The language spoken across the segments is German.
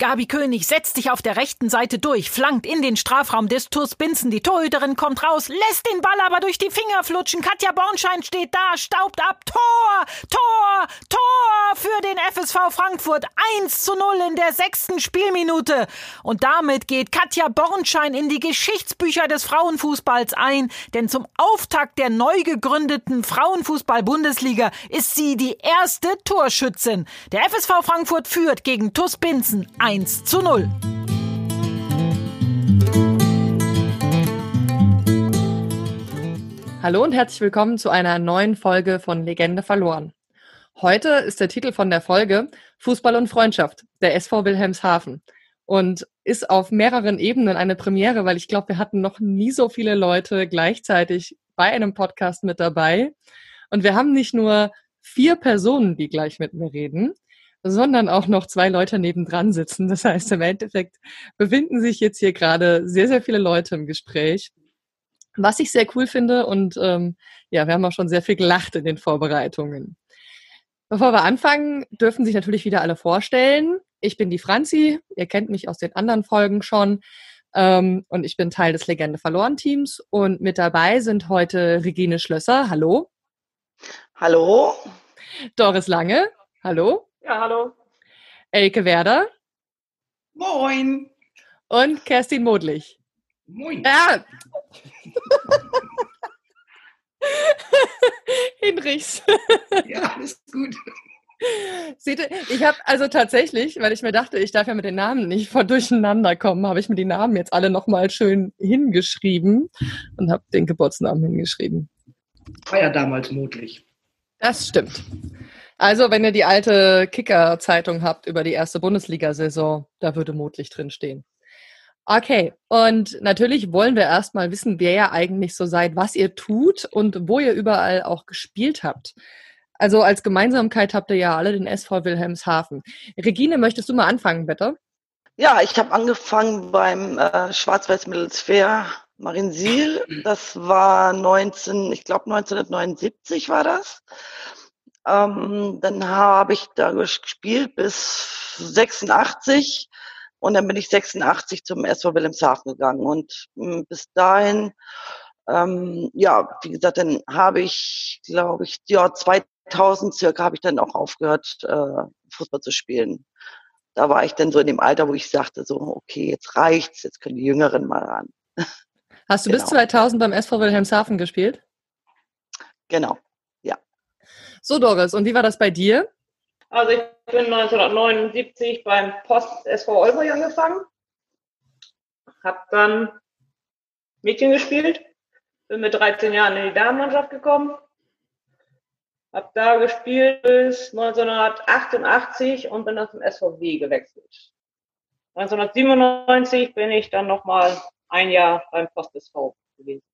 Gabi König setzt sich auf der rechten Seite durch, flankt in den Strafraum des Tours Binzen. Die Torhüterin kommt raus, lässt den Ball aber durch die Finger flutschen. Katja Bornschein steht da, staubt ab. Tor, Tor, Tor für den FSV Frankfurt. 1 zu 0 in der sechsten Spielminute. Und damit geht Katja Bornschein in die Geschichtsbücher des Frauenfußballs ein, denn zum Auftakt der neu gegründeten Frauenfußball-Bundesliga ist sie die erste Torschützin. Der FSV Frankfurt führt gegen TuS Binzen 1 zu 0. Hallo und herzlich willkommen zu einer neuen Folge von Legende verloren. Heute ist der Titel von der Folge Fußball und Freundschaft, der SV Wilhelmshaven. Und ist auf mehreren Ebenen eine Premiere, weil ich glaube, wir hatten noch nie so viele Leute gleichzeitig bei einem Podcast mit dabei. Und wir haben nicht nur vier Personen, die gleich mit mir reden, sondern auch noch zwei Leute nebendran sitzen. Das heißt, im Endeffekt befinden sich jetzt hier gerade sehr, sehr viele Leute im Gespräch. Was ich sehr cool finde und ähm, ja, wir haben auch schon sehr viel gelacht in den Vorbereitungen. Bevor wir anfangen, dürfen sich natürlich wieder alle vorstellen. Ich bin die Franzi, ihr kennt mich aus den anderen Folgen schon. Ähm, und ich bin Teil des Legende verloren Teams. Und mit dabei sind heute Regine Schlösser. Hallo. Hallo. Doris Lange. Hallo. Ja, hallo. Elke Werder. Moin. Und Kerstin Modlich. Moin. Ja. Hinrichs. Ja, alles gut. Seht ihr, ich habe also tatsächlich, weil ich mir dachte, ich darf ja mit den Namen nicht vor durcheinander kommen, habe ich mir die Namen jetzt alle nochmal schön hingeschrieben und habe den Geburtsnamen hingeschrieben. War ja damals möglich. Das stimmt. Also, wenn ihr die alte Kicker-Zeitung habt über die erste Bundesliga-Saison, da würde Motlich drinstehen. Okay, und natürlich wollen wir erstmal wissen, wer ihr eigentlich so seid, was ihr tut und wo ihr überall auch gespielt habt. Also als Gemeinsamkeit habt ihr ja alle den SV Wilhelmshaven. Regine, möchtest du mal anfangen, bitte? Ja, ich habe angefangen beim äh, Schwarz-Weiß Mittelsphäre Mariensiel. Das war 19, ich glaube 1979 war das. Ähm, dann habe ich da gespielt bis 86 und dann bin ich 86 zum SV Wilhelmshaven gegangen und mh, bis dahin, ähm, ja, wie gesagt, dann habe ich, glaube ich, ja 2000 circa habe ich dann auch aufgehört, äh, Fußball zu spielen. Da war ich dann so in dem Alter, wo ich sagte so, okay, jetzt reicht's, jetzt können die Jüngeren mal ran. Hast du Genau. bis 2000 beim SV Wilhelmshaven gespielt? Genau. So, Doris, und wie war das bei dir? Also ich bin 1979 beim Post SV Olbrich angefangen. Hab dann Mädchen gespielt. Bin mit 13 Jahren in die Damenmannschaft gekommen. Hab da gespielt bis 1988 und bin dann zum SVW gewechselt. 1997 bin ich dann nochmal ein Jahr beim Post SV gewesen.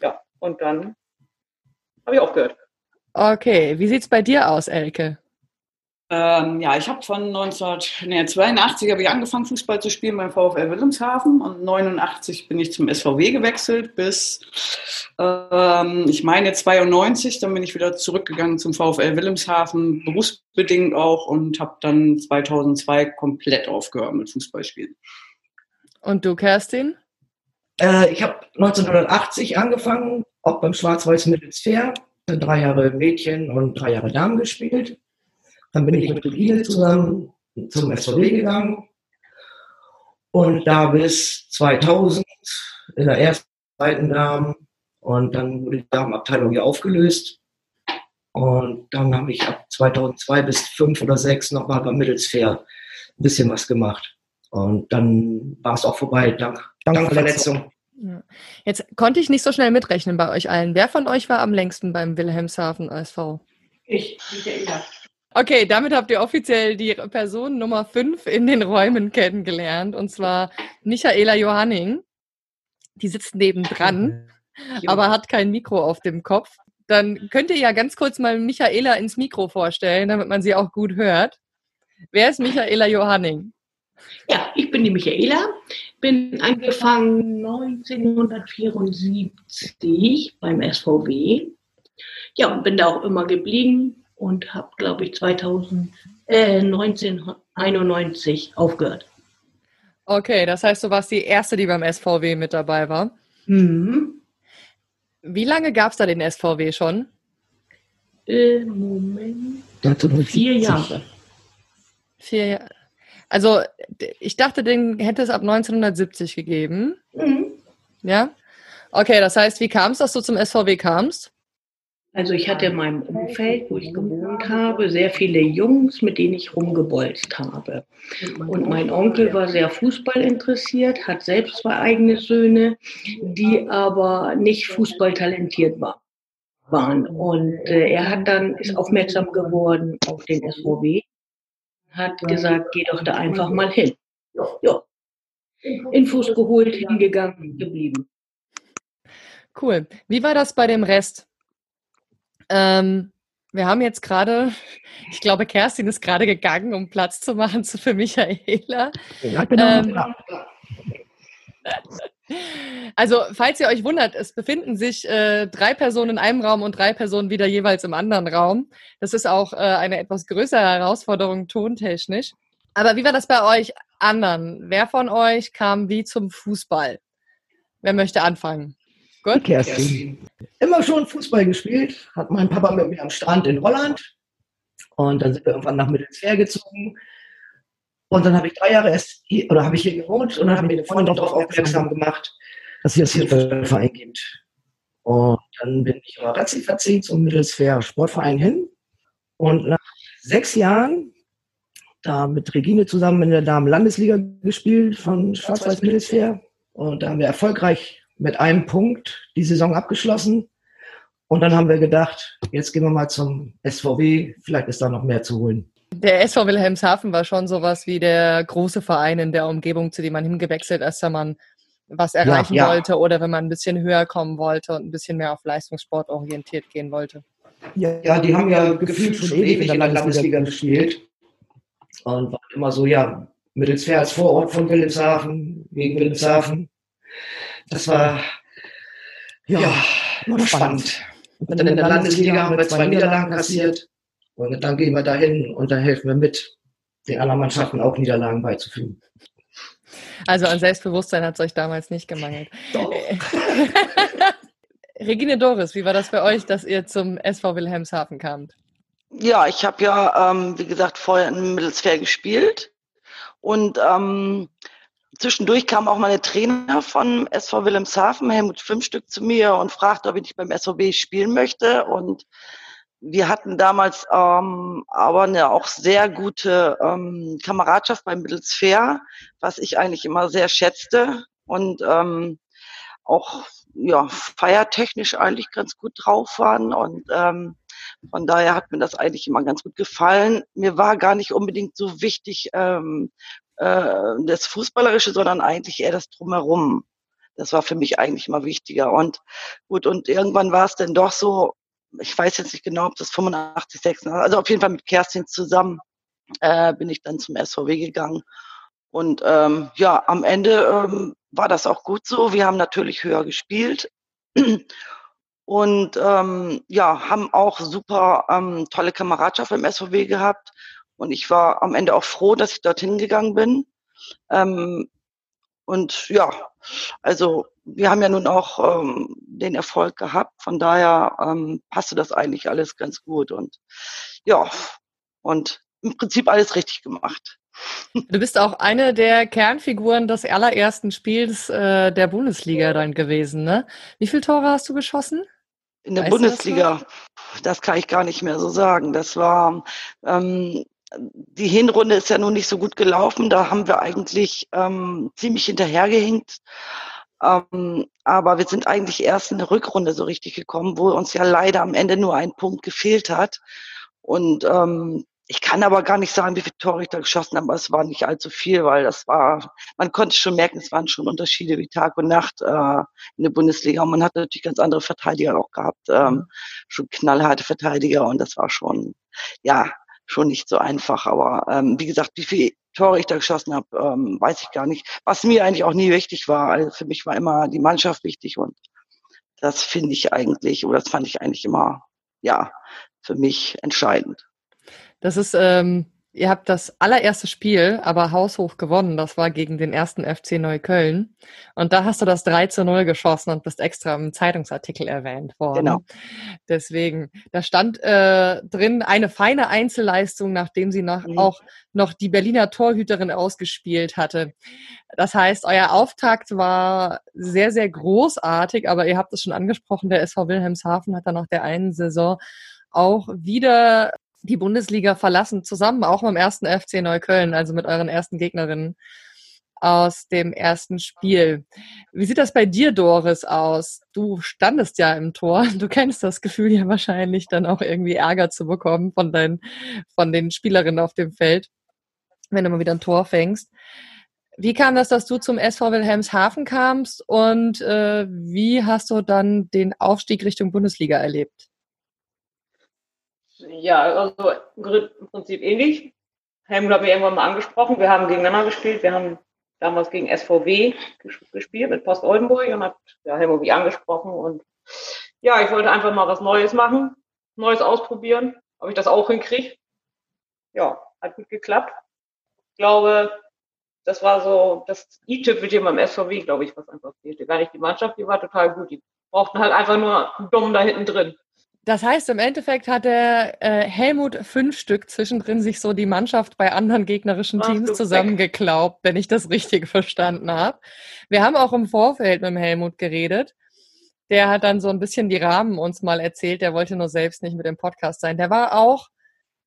Ja, und dann habe ich aufgehört. Okay, wie sieht's bei dir aus, Elke? Ähm, ja, ich habe von 1982 habe ich angefangen, Fußball zu spielen beim VfL Wilhelmshaven und 89 bin ich zum SVW gewechselt bis, ähm, ich meine 92, dann bin ich wieder zurückgegangen zum VfL Wilhelmshaven, berufsbedingt auch und habe dann 2002 komplett aufgehört mit Fußballspielen. Und du, Kerstin? Äh, ich habe 1980 angefangen, auch beim Schwarz-Weiß Mittelsphäre, dann drei Jahre Mädchen und drei Jahre Damen gespielt. Dann bin ich mit Regine zusammen zum SVW gegangen und da bis 2000 in der ersten, zweiten Damen und dann wurde die Damenabteilung hier aufgelöst und dann habe ich ab 2002 bis 5 oder 6 nochmal beim Mittelsphäre ein bisschen was gemacht und dann war es auch vorbei, dank, dank Verletzung. Ja. Jetzt konnte ich nicht so schnell mitrechnen bei euch allen. Wer von euch war am längsten beim Wilhelmshaven SV? Ich, Michaela. Okay, damit habt ihr offiziell die Person Nummer 5 in den Räumen kennengelernt, und zwar Michaela Johanning. Die sitzt nebendran, aber hat kein Mikro auf dem Kopf. Dann könnt ihr ja ganz kurz mal Michaela ins Mikro vorstellen, damit man sie auch gut hört. Wer ist Michaela Johanning? Ja, ich bin die Michaela, bin angefangen 1974 beim SVW. Ja, und bin da auch immer geblieben und habe, glaube ich, 2011 äh, 1991 aufgehört. Okay, das heißt, du warst die Erste, die beim SVW mit dabei war. Mhm. Wie lange gab es da den SVW schon? Äh, Moment. 1970. Vier Jahre. Vier Jahre. Also, ich dachte, den hätte es ab 1970 gegeben. Mhm. Ja? Okay, das heißt, wie kam es, dass du zum SVW kamst? Also ich hatte in meinem Umfeld, wo ich gewohnt habe, sehr viele Jungs, mit denen ich rumgebolzt habe. Und mein Onkel war sehr Fußball interessiert, hat selbst zwei eigene Söhne, die aber nicht fußballtalentiert war, waren. Und äh, er hat dann ist aufmerksam geworden auf den SVW, hat gesagt, geh doch da einfach mal hin. Ja. Infos geholt, hingegangen, geblieben. Cool. Wie war das bei dem Rest? Ähm, wir haben jetzt gerade, ich glaube, Kerstin ist gerade gegangen, um Platz zu machen zu- für Michaela. Ja, genau. Ähm. Also, falls ihr euch wundert, es befinden sich äh, drei Personen in einem Raum und drei Personen wieder jeweils im anderen Raum. Das ist auch äh, eine etwas größere Herausforderung tontechnisch. Aber wie war das bei euch anderen? Wer von euch kam wie zum Fußball? Wer möchte anfangen? Gut? Kerstin. Immer schon Fußball gespielt, hat mein Papa mit mir am Strand in Holland. Und dann sind wir irgendwann nach Mittelsfer gezogen. Und dann habe ich drei Jahre erst hier, oder habe ich hier gewohnt und dann hat mir eine Freundin darauf aufmerksam gemacht, dass es hier einen Verein gibt. Und dann bin ich aber ratzi zum Mittelsfer Sportverein hin. Und nach sechs Jahren, da mit Regine zusammen in der Damen-Landesliga gespielt von Schwarz-Weiß Mittelsfer. Und da haben wir erfolgreich mit einem Punkt die Saison abgeschlossen. Und dann haben wir gedacht, jetzt gehen wir mal zum SVW, vielleicht ist da noch mehr zu holen. Der SV Wilhelmshaven war schon sowas wie der große Verein in der Umgebung, zu dem man hingewechselt ist, wenn man was erreichen ja. wollte oder wenn man ein bisschen höher kommen wollte und ein bisschen mehr auf Leistungssport orientiert gehen wollte. Ja, die haben ja gefühlt schon ewig in der Landesliga gespielt. Und war immer so, ja, Mittelsfer als Vorort von Wilhelmshaven, gegen Wilhelmshaven. Das war, ja, immer spannend. Und dann in der Landesliga haben wir zwei Niederlagen kassiert. Und dann gehen wir dahin und dann helfen wir mit, den anderen Mannschaften auch Niederlagen beizufügen. Also an Selbstbewusstsein hat es euch damals nicht gemangelt. Doch. Regine Doris, wie war das bei euch, dass ihr zum SV Wilhelmshaven kamt? Ja, ich habe ja, ähm, wie gesagt, vorher in Mittelsfair gespielt. Und ähm, zwischendurch kam auch meine Trainer von SV Wilhelmshaven, Helmut Fünfstück, zu mir und fragte, ob ich nicht beim SVB spielen möchte. Und wir hatten damals ähm, aber eine auch sehr gute ähm, Kameradschaft beim Mittelsfair, was ich eigentlich immer sehr schätzte. Und ähm, auch ja, feiertechnisch eigentlich ganz gut drauf waren. Und ähm, von daher hat mir das eigentlich immer ganz gut gefallen. Mir war gar nicht unbedingt so wichtig ähm, äh, das Fußballerische, sondern eigentlich eher das Drumherum. Das war für mich eigentlich immer wichtiger. Und gut, und irgendwann war es dann doch so, ich weiß jetzt nicht genau, ob das 85, 86, also auf jeden Fall mit Kerstin zusammen äh, bin ich dann zum SVW gegangen. Und ähm, ja, am Ende ähm, war das auch gut so. Wir haben natürlich höher gespielt und ähm, ja, haben auch super ähm, tolle Kameradschaft im SVW gehabt. Und ich war am Ende auch froh, dass ich dorthin gegangen bin. Ähm, und ja, also wir haben ja nun auch ähm, den Erfolg gehabt. Von daher ähm, passte das eigentlich alles ganz gut. Und ja, und im Prinzip alles richtig gemacht. Du bist auch eine der Kernfiguren des allerersten Spiels äh, der Bundesliga dann gewesen, ne? Wie viele Tore hast du geschossen? In der Weißt du das Bundesliga, das, kann ich gar nicht mehr so sagen. Das war ähm, die Hinrunde ist ja nun nicht so gut gelaufen. Da haben wir eigentlich ähm, ziemlich hinterhergehinkt. Ähm, aber wir sind eigentlich erst in der Rückrunde so richtig gekommen, wo uns ja leider am Ende nur ein Punkt gefehlt hat. Und ähm, ich kann aber gar nicht sagen, wie viele Tore ich da geschossen habe, aber es war nicht allzu viel, weil das war, man konnte schon merken, es waren schon Unterschiede wie Tag und Nacht äh, in der Bundesliga. Und man hat natürlich ganz andere Verteidiger auch gehabt, ähm, schon knallharte Verteidiger und das war schon, ja, schon nicht so einfach. Aber ähm, wie gesagt, wie viele Tore ich da geschossen habe, ähm, weiß ich gar nicht. Was mir eigentlich auch nie wichtig war. Also für mich war immer die Mannschaft wichtig und das finde ich eigentlich, oder das fand ich eigentlich immer, ja, für mich entscheidend. Das ist ähm, Ihr habt das allererste Spiel aber haushoch gewonnen. Das war gegen den ersten FC Neukölln. Und da hast du das 3 zu 0 geschossen und bist extra im Zeitungsartikel erwähnt worden. Genau. Deswegen, da stand äh, drin eine feine Einzelleistung, nachdem sie noch, mhm. auch noch die Berliner Torhüterin ausgespielt hatte. Das heißt, euer Auftakt war sehr, sehr großartig, aber ihr habt es schon angesprochen, der SV Wilhelmshaven hat dann nach der einen Saison auch wieder die Bundesliga verlassen, zusammen auch dem ersten FC Neukölln, also mit euren ersten Gegnerinnen aus dem ersten Spiel. Wie sieht das bei dir, Doris, aus? Du standest ja im Tor. Du kennst das Gefühl ja wahrscheinlich, dann auch irgendwie Ärger zu bekommen von, deinen, von den Spielerinnen auf dem Feld, wenn du mal wieder ein Tor fängst. Wie kam das, dass du zum SV Wilhelmshaven kamst und äh, wie hast du dann den Aufstieg Richtung Bundesliga erlebt? Ja, also im Prinzip ähnlich. Helmut hat mich irgendwann mal angesprochen. Wir haben gegeneinander gespielt. Wir haben damals gegen SVW gespielt mit Post Oldenburg und hat ja, Helmut mich angesprochen. Und ja, ich wollte einfach mal was Neues machen, Neues ausprobieren, ob ich das auch hinkriege. Ja, hat gut geklappt. Ich glaube, das war so das i-Tüpfelchen beim SVW, glaube ich, was einfach fehlte. Gar nicht die Mannschaft, die war total gut. Die brauchten halt einfach nur einen Dumm da hinten drin. Das heißt, im Endeffekt hat der äh, Helmut fünf Stück zwischendrin sich so die Mannschaft bei anderen gegnerischen Teams zusammengeklaubt, wenn ich das richtig verstanden habe. Wir haben auch im Vorfeld mit dem Helmut geredet. Der hat dann so ein bisschen die Rahmen uns mal erzählt. Der wollte nur selbst nicht mit dem Podcast sein. Der war auch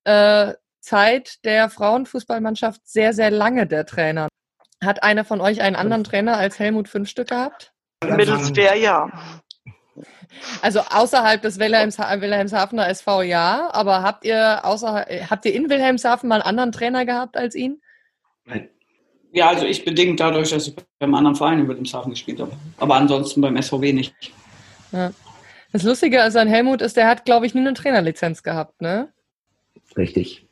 äh, Zeit der Frauenfußballmannschaft sehr, sehr lange der Trainer. Hat einer von euch einen anderen Trainer als Helmut fünf Stück gehabt? Mittelswehr, ja. Also außerhalb des Wilhelms, Wilhelmshavener SV ja, aber habt ihr außer, habt ihr in Wilhelmshaven mal einen anderen Trainer gehabt als ihn? Nein. Ja, also ich bedingt dadurch, dass ich beim anderen Verein in Wilhelmshaven gespielt habe. Aber ansonsten beim SVW nicht. Ja. Das Lustige also an Helmut ist, der hat, glaube ich, nie eine Trainerlizenz gehabt, ne? Richtig.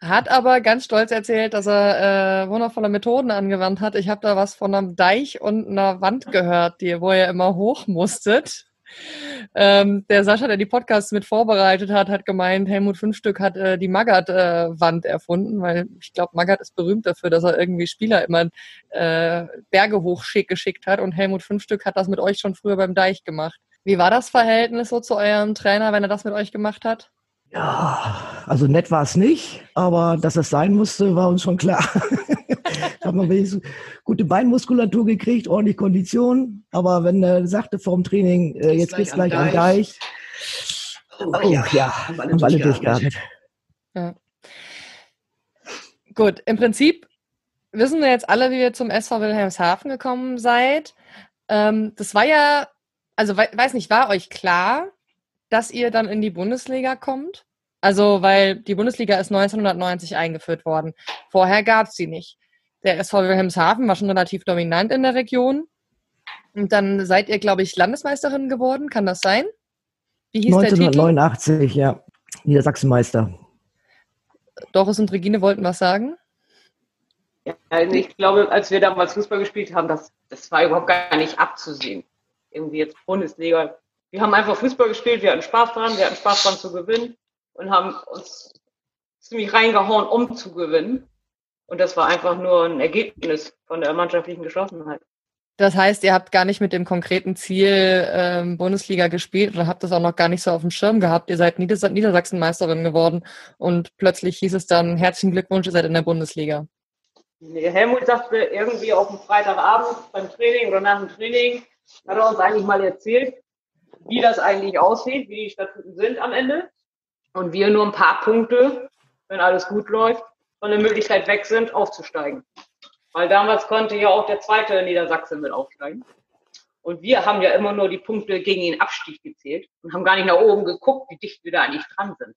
Hat aber ganz stolz erzählt, dass er äh, wundervolle Methoden angewandt hat. Ich habe da was von einem Deich und einer Wand gehört, die, wo ihr immer hoch musstet. Ähm, der Sascha, der die Podcasts mit vorbereitet hat, hat gemeint, Helmut Fünfstück hat äh, die Magath-Wand äh, erfunden, weil ich glaube, Magath ist berühmt dafür, dass er irgendwie Spieler immer äh, Berge hochschick geschickt hat und Helmut Fünfstück hat das mit euch schon früher beim Deich gemacht. Wie war das Verhältnis so zu eurem Trainer, wenn er das mit euch gemacht hat? Ja, also nett war es nicht, aber dass es sein musste, war uns schon klar. haben wir wenigstens gute Beinmuskulatur gekriegt, ordentlich Kondition. Aber wenn er sagte vor dem Training, äh, jetzt geht's gleich am Deich. Oh, oh ja, ja, haben alle, alle durchgeatmet. Ja. Gut, im Prinzip wissen wir jetzt alle, wie ihr zum SV Wilhelmshaven gekommen seid. Ähm, das war ja, also we weiß nicht, war euch klar, dass ihr dann in die Bundesliga kommt? Also, weil die Bundesliga ist 1990 eingeführt worden. Vorher gab es sie nicht. Der SV Wilhelmshaven war schon relativ dominant in der Region. Und dann seid ihr, glaube ich, Landesmeisterin geworden. Kann das sein? Wie hieß 1989, ja. Niedersachsenmeister. Doris und Regine wollten was sagen? Ja, also ich glaube, als wir damals Fußball gespielt haben, das, das war überhaupt gar nicht abzusehen. Irgendwie jetzt Bundesliga. Wir haben einfach Fußball gespielt, wir hatten Spaß dran, wir hatten Spaß dran zu gewinnen und haben uns ziemlich reingehauen, um zu gewinnen. Und das war einfach nur ein Ergebnis von der mannschaftlichen Geschlossenheit. Das heißt, ihr habt gar nicht mit dem konkreten Ziel ähm, Bundesliga gespielt oder habt das auch noch gar nicht so auf dem Schirm gehabt. Ihr seid Nieders Niedersachsenmeisterin geworden und plötzlich hieß es dann, herzlichen Glückwunsch, ihr seid in der Bundesliga. Nee, Helmut sagte irgendwie auf dem Freitagabend beim Training oder nach dem Training, hat er uns eigentlich mal erzählt, wie das eigentlich aussieht, wie die Statuten sind am Ende. Und wir nur ein paar Punkte, wenn alles gut läuft, von der Möglichkeit weg sind, aufzusteigen. Weil damals konnte ja auch der zweite Niedersachsen mit aufsteigen. Und wir haben ja immer nur die Punkte gegen den Abstieg gezählt und haben gar nicht nach oben geguckt, wie dicht wir da eigentlich dran sind.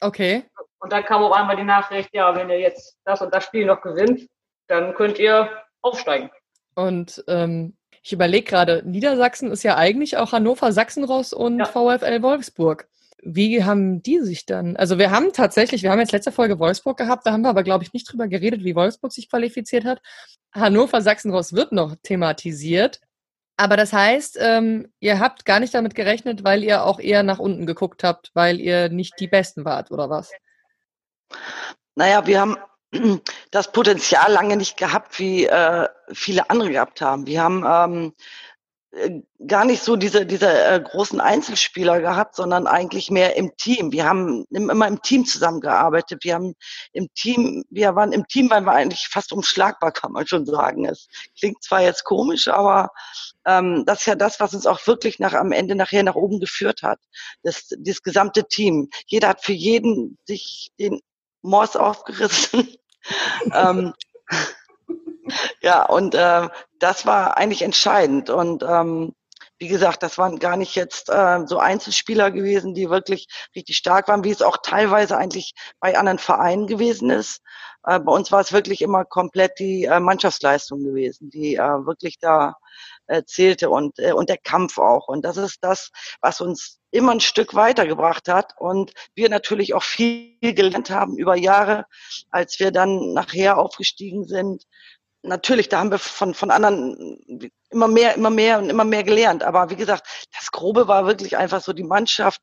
Okay. Und dann kam auch einmal die Nachricht, ja, wenn ihr jetzt das und das Spiel noch gewinnt, dann könnt ihr aufsteigen. Und ähm, ich überlege gerade, Niedersachsen ist ja eigentlich auch Hannover, Sachsenross und ja. VfL Wolfsburg. Wie haben die sich dann? Also wir haben tatsächlich, wir haben jetzt letzte Folge Wolfsburg gehabt, da haben wir aber, glaube ich, nicht drüber geredet, wie Wolfsburg sich qualifiziert hat. Hannover Sachsenross wird noch thematisiert. Aber das heißt, ähm, ihr habt gar nicht damit gerechnet, weil ihr auch eher nach unten geguckt habt, weil ihr nicht die Besten wart, oder was? Naja, wir haben das Potenzial lange nicht gehabt, wie äh, viele andere gehabt haben. Wir haben ähm, äh, gar nicht so diese, diese äh, großen Einzelspieler gehabt, sondern eigentlich mehr im Team. Wir haben immer im Team zusammengearbeitet. Wir haben im Team, wir waren im Team, weil wir eigentlich fast umschlagbar, kann man schon sagen. Es klingt zwar jetzt komisch, aber ähm, das ist ja das, was uns auch wirklich nach am Ende nachher nach oben geführt hat. Das, das gesamte Team. Jeder hat für jeden sich den Mors aufgerissen. ähm, ja, und äh, das war eigentlich entscheidend. Und ähm, wie gesagt, das waren gar nicht jetzt äh, so Einzelspieler gewesen, die wirklich richtig stark waren, wie es auch teilweise eigentlich bei anderen Vereinen gewesen ist. Äh, bei uns war es wirklich immer komplett die äh, Mannschaftsleistung gewesen, die äh, wirklich da äh, zählte und, äh, und der Kampf auch. Und das ist das, was uns immer ein Stück weitergebracht hat und wir natürlich auch viel gelernt haben über Jahre, als wir dann nachher aufgestiegen sind natürlich, da haben wir von, von anderen immer mehr, immer mehr und immer mehr gelernt. Aber wie gesagt, das Grobe war wirklich einfach so die Mannschaft,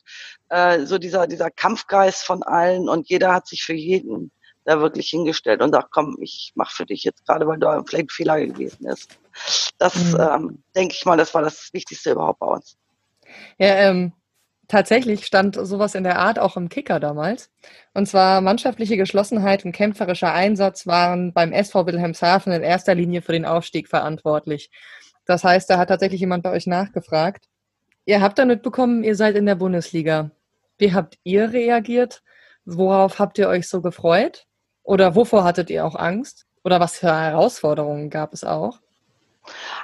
äh, so dieser, dieser Kampfgeist von allen und jeder hat sich für jeden da wirklich hingestellt und sagt, komm, ich mach für dich jetzt gerade, weil da vielleicht ein Fehler gewesen ist. Das, mhm. ähm, denke ich mal, das war das Wichtigste überhaupt bei uns. Ja, ähm, Tatsächlich stand sowas in der Art auch im Kicker damals. Und zwar mannschaftliche Geschlossenheit und kämpferischer Einsatz waren beim SV Wilhelmshaven in erster Linie für den Aufstieg verantwortlich. Das heißt, da hat tatsächlich jemand bei euch nachgefragt. Ihr habt dann mitbekommen, ihr seid in der Bundesliga. Wie habt ihr reagiert? Worauf habt ihr euch so gefreut? Oder wovor hattet ihr auch Angst? Oder was für Herausforderungen gab es auch?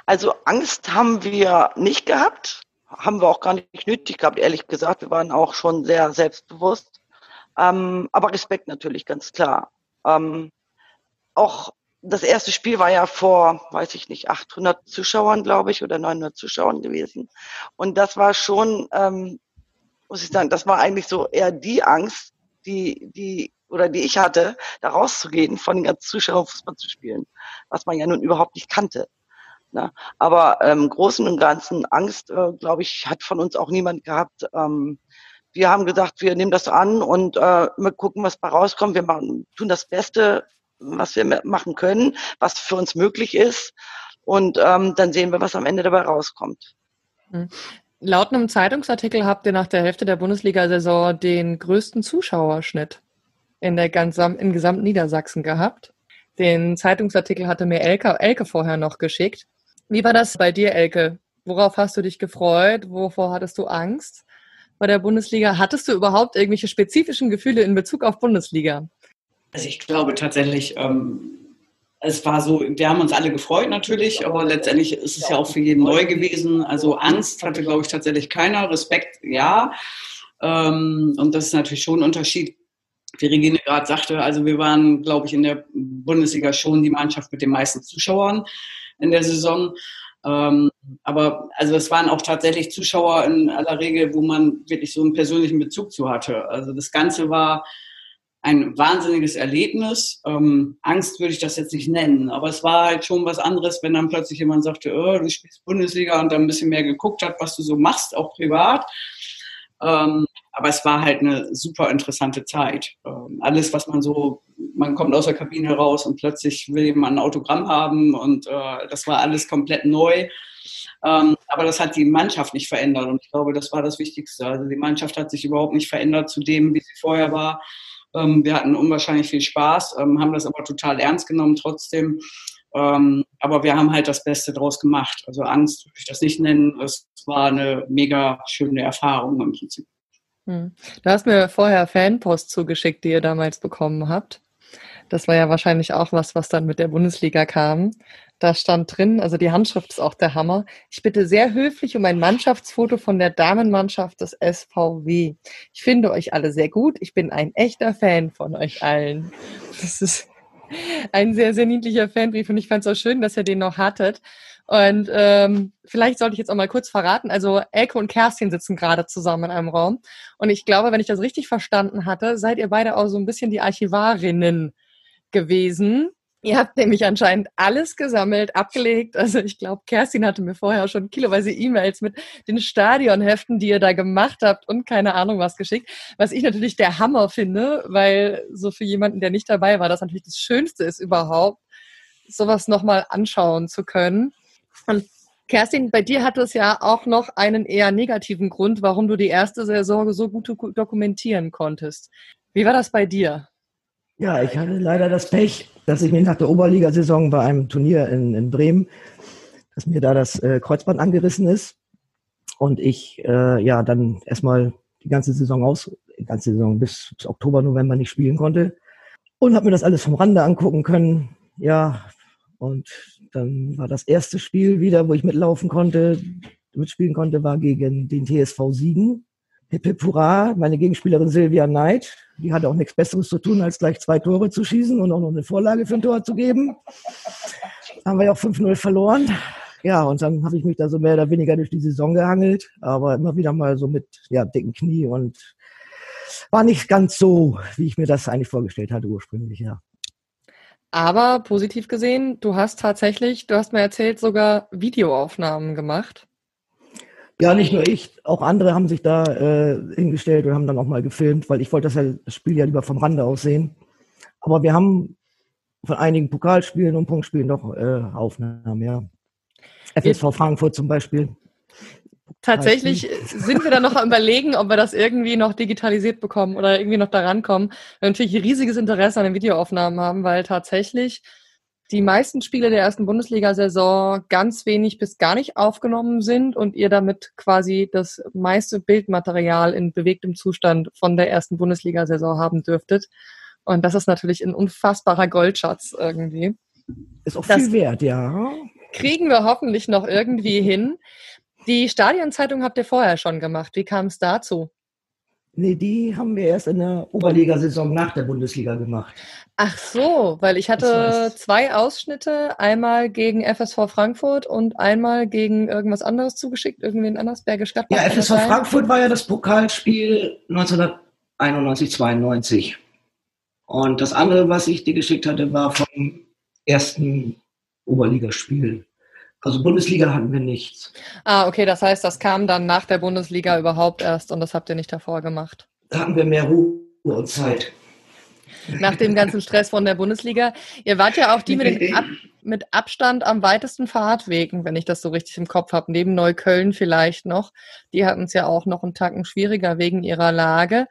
Also Angst haben wir nicht gehabt haben wir auch gar nicht nötig gehabt, ehrlich gesagt. Wir waren auch schon sehr selbstbewusst. Ähm, aber Respekt natürlich, ganz klar. Ähm, auch das erste Spiel war ja vor, weiß ich nicht, 800 Zuschauern, glaube ich, oder 900 Zuschauern gewesen. Und das war schon, ähm, muss ich sagen, das war eigentlich so eher die Angst, die, die, oder die ich hatte, da rauszugehen, von den ganzen Zuschauern Fußball zu spielen, was man ja nun überhaupt nicht kannte. Ne? Aber im ähm, Großen und Ganzen Angst, äh, glaube ich, hat von uns auch niemand gehabt. Ähm, wir haben gesagt, wir nehmen das an und äh, gucken, was bei rauskommt. Wir machen, tun das Beste, was wir machen können, was für uns möglich ist. Und ähm, dann sehen wir, was am Ende dabei rauskommt. Laut einem Zeitungsartikel habt ihr nach der Hälfte der Bundesliga-Saison den größten Zuschauerschnitt in der ganzen, in gesamt Niedersachsen gehabt. Den Zeitungsartikel hatte mir Elke, Elke vorher noch geschickt. Wie war das bei dir, Elke? Worauf hast du dich gefreut? Wovor hattest du Angst bei der Bundesliga? Hattest du überhaupt irgendwelche spezifischen Gefühle in Bezug auf Bundesliga? Also ich glaube tatsächlich, ähm, es war so, wir haben uns alle gefreut natürlich, aber letztendlich ist es ja auch für jeden neu gewesen. Also Angst hatte, glaube ich, tatsächlich keiner. Respekt, ja. Ähm, und das ist natürlich schon ein Unterschied. Wie Regine gerade sagte, also wir waren, glaube ich, in der Bundesliga schon die Mannschaft mit den meisten Zuschauern in der Saison. Ähm, aber also es waren auch tatsächlich Zuschauer in aller Regel, wo man wirklich so einen persönlichen Bezug zu hatte. Also das Ganze war ein wahnsinniges Erlebnis. Ähm, Angst würde ich das jetzt nicht nennen, aber es war halt schon was anderes, wenn dann plötzlich jemand sagte, oh, du spielst Bundesliga und dann ein bisschen mehr geguckt hat, was du so machst, auch privat. Ähm, aber es war halt eine super interessante Zeit. Ähm, alles, was man so, man kommt aus der Kabine raus und plötzlich will jemand ein Autogramm haben und äh, das war alles komplett neu. Ähm, aber das hat die Mannschaft nicht verändert und ich glaube, das war das Wichtigste. Also die Mannschaft hat sich überhaupt nicht verändert zu dem, wie sie vorher war. Ähm, wir hatten unwahrscheinlich viel Spaß, ähm, haben das aber total ernst genommen trotzdem. Ähm, aber wir haben halt das Beste draus gemacht. Also Angst würde ich das nicht nennen. Es war eine mega schöne Erfahrung im Prinzip. Hm. Du hast mir vorher Fanpost zugeschickt, die ihr damals bekommen habt. Das war ja wahrscheinlich auch was, was dann mit der Bundesliga kam. Da stand drin, also die Handschrift ist auch der Hammer. Ich bitte sehr höflich um ein Mannschaftsfoto von der Damenmannschaft des SVW. Ich finde euch alle sehr gut. Ich bin ein echter Fan von euch allen. Das ist ein sehr, sehr niedlicher Fanbrief und ich fand es auch schön, dass ihr den noch hattet. Und ähm, vielleicht sollte ich jetzt auch mal kurz verraten. Also Elke und Kerstin sitzen gerade zusammen in einem Raum. Und ich glaube, wenn ich das richtig verstanden hatte, seid ihr beide auch so ein bisschen die Archivarinnen gewesen Ihr habt nämlich anscheinend alles gesammelt, abgelegt. Also ich glaube, Kerstin hatte mir vorher schon kiloweise E-Mails mit den Stadionheften, die ihr da gemacht habt und keine Ahnung was geschickt. Was ich natürlich der Hammer finde, weil so für jemanden, der nicht dabei war, das natürlich das Schönste ist überhaupt, sowas nochmal anschauen zu können. Und Kerstin, bei dir hat es ja auch noch einen eher negativen Grund, warum du die erste Saison so gut dokumentieren konntest. Wie war das bei dir? Ja, ich hatte leider das Pech, dass ich mir nach der Oberligasaison bei einem Turnier in, in Bremen, dass mir da das äh, Kreuzband angerissen ist und ich äh, ja dann erstmal die ganze Saison aus, die ganze Saison bis, bis Oktober, November nicht spielen konnte und habe mir das alles vom Rande angucken können. Ja, und dann war das erste Spiel wieder, wo ich mitlaufen konnte, mitspielen konnte, war gegen den TSV Siegen. Hip Hurra, meine Gegenspielerin Silvia Neid, die hatte auch nichts Besseres zu tun, als gleich zwei Tore zu schießen und auch noch eine Vorlage für ein Tor zu geben. Haben wir ja auch 5-0 verloren. Ja, und dann habe ich mich da so mehr oder weniger durch die Saison gehangelt, aber immer wieder mal so mit ja, dicken Knie und war nicht ganz so, wie ich mir das eigentlich vorgestellt hatte ursprünglich, ja. Aber positiv gesehen, du hast tatsächlich, du hast mir erzählt, sogar Videoaufnahmen gemacht. Ja, nicht nur ich, auch andere haben sich da äh, hingestellt und haben dann auch mal gefilmt, weil ich wollte das, ja, das Spiel ja lieber vom Rande aussehen. Aber wir haben von einigen Pokalspielen und Punktspielen doch äh, Aufnahmen, ja. FSV Frankfurt zum Beispiel. Tatsächlich sind wir da noch am überlegen, ob wir das irgendwie noch digitalisiert bekommen oder irgendwie noch daran kommen. Wir natürlich riesiges Interesse an den Videoaufnahmen haben, weil tatsächlich die meisten Spiele der ersten Bundesliga-Saison ganz wenig bis gar nicht aufgenommen sind und ihr damit quasi das meiste Bildmaterial in bewegtem Zustand von der ersten Bundesliga-Saison haben dürftet. Und das ist natürlich ein unfassbarer Goldschatz irgendwie. Ist auch das viel wert, ja. Kriegen wir hoffentlich noch irgendwie hin. Die Stadionzeitung habt ihr vorher schon gemacht. Wie kam es dazu? Nee, die haben wir erst in der Oberligasaison nach der Bundesliga gemacht. Ach so, weil ich hatte zwei Ausschnitte, einmal gegen FSV Frankfurt und einmal gegen irgendwas anderes zugeschickt, irgendwie in anders, Bergisch Gladbach. Ja, FSV Frankfurt war ja das Pokalspiel 1991, 92. Und das andere, was ich dir geschickt hatte, war vom ersten Oberligaspiel. Also Bundesliga hatten wir nichts. Ah, okay, das heißt, das kam dann nach der Bundesliga überhaupt erst und das habt ihr nicht davor gemacht. Da hatten wir mehr Ruhe und Zeit. Nach dem ganzen Stress von der Bundesliga. Ihr wart ja auch die mit, den Ab mit Abstand am weitesten Fahrtwegen, wenn ich das so richtig im Kopf habe, neben Neukölln vielleicht noch. Die hatten es ja auch noch einen Tacken schwieriger wegen ihrer Lage.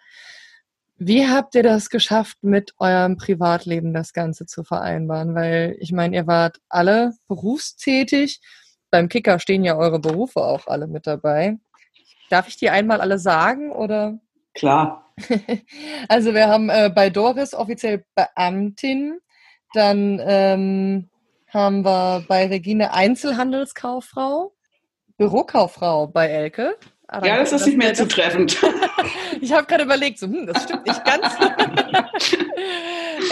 Wie habt ihr das geschafft, mit eurem Privatleben das Ganze zu vereinbaren? Weil ich meine, ihr wart alle berufstätig. Beim Kicker stehen ja eure Berufe auch alle mit dabei. Darf ich die einmal alle sagen oder? Klar. also wir haben äh, bei Doris offiziell Beamtin, dann ähm, haben wir bei Regine Einzelhandelskauffrau, Bürokauffrau bei Elke. Ja, das ist nicht mehr zutreffend. ich habe gerade überlegt, so, hm, das stimmt nicht ganz.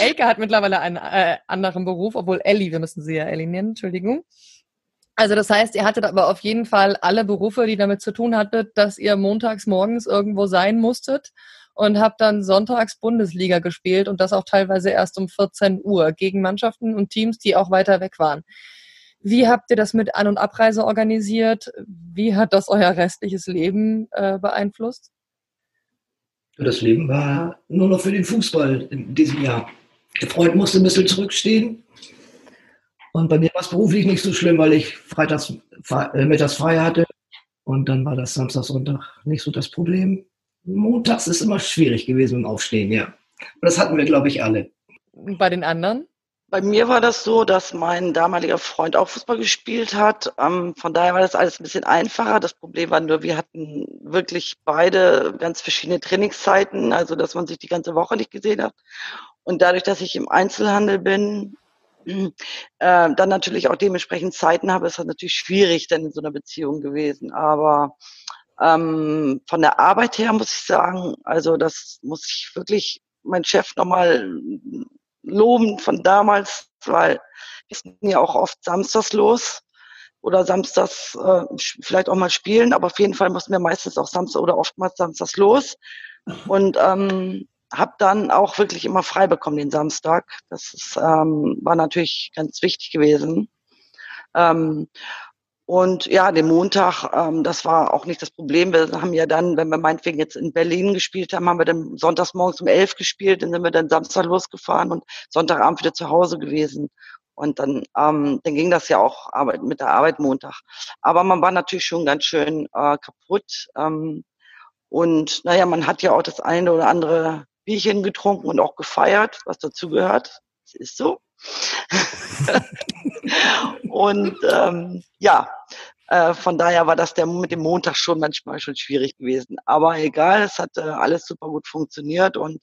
Elke hat mittlerweile einen äh, anderen Beruf, obwohl Ellie, wir müssen sie ja Ellie nennen, Entschuldigung. Also das heißt, ihr hattet aber auf jeden Fall alle Berufe, die damit zu tun hatten, dass ihr montags morgens irgendwo sein musstet und habt dann sonntags Bundesliga gespielt und das auch teilweise erst um 14 Uhr gegen Mannschaften und Teams, die auch weiter weg waren. Wie habt ihr das mit An- und Abreise organisiert? Wie hat das euer restliches Leben äh, beeinflusst? Das Leben war nur noch für den Fußball in diesem Jahr. Der Freund musste ein bisschen zurückstehen. Und bei mir war es beruflich nicht so schlimm, weil ich freitags, äh, mittags frei hatte. Und dann war das Samstag, Sonntag nicht so das Problem. Montags ist immer schwierig gewesen im Aufstehen, ja. Und das hatten wir, glaube ich, alle. Bei den anderen? Bei mir war das so, dass mein damaliger Freund auch Fußball gespielt hat. Ähm, von daher war das alles ein bisschen einfacher. Das Problem war nur, wir hatten wirklich beide ganz verschiedene Trainingszeiten, also dass man sich die ganze Woche nicht gesehen hat. Und dadurch, dass ich im Einzelhandel bin, äh, dann natürlich auch dementsprechend Zeiten habe, ist das natürlich schwierig dann in so einer Beziehung gewesen. Aber ähm, von der Arbeit her muss ich sagen, also das muss ich wirklich mein Chef nochmal loben von damals, weil wir sind ja auch oft samstags los oder samstags äh, vielleicht auch mal spielen, aber auf jeden Fall mussten wir meistens auch samstags oder oftmals samstags los. Und ähm, habe dann auch wirklich immer frei bekommen den Samstag. Das ist, ähm, war natürlich ganz wichtig gewesen. Ähm, und ja, den Montag, ähm, das war auch nicht das Problem. Wir haben ja dann, wenn wir meinetwegen jetzt in Berlin gespielt haben, haben wir dann sonntags morgens um elf gespielt, dann sind wir dann Samstag losgefahren und Sonntagabend wieder zu Hause gewesen. Und dann, ähm, dann ging das ja auch Arbeit, mit der Arbeit Montag. Aber man war natürlich schon ganz schön äh, kaputt. Ähm, und naja, man hat ja auch das eine oder andere Bierchen getrunken und auch gefeiert, was dazu gehört. Das ist so. und ähm, ja, äh, von daher war das der mit dem Montag schon manchmal schon schwierig gewesen. Aber egal, es hat äh, alles super gut funktioniert und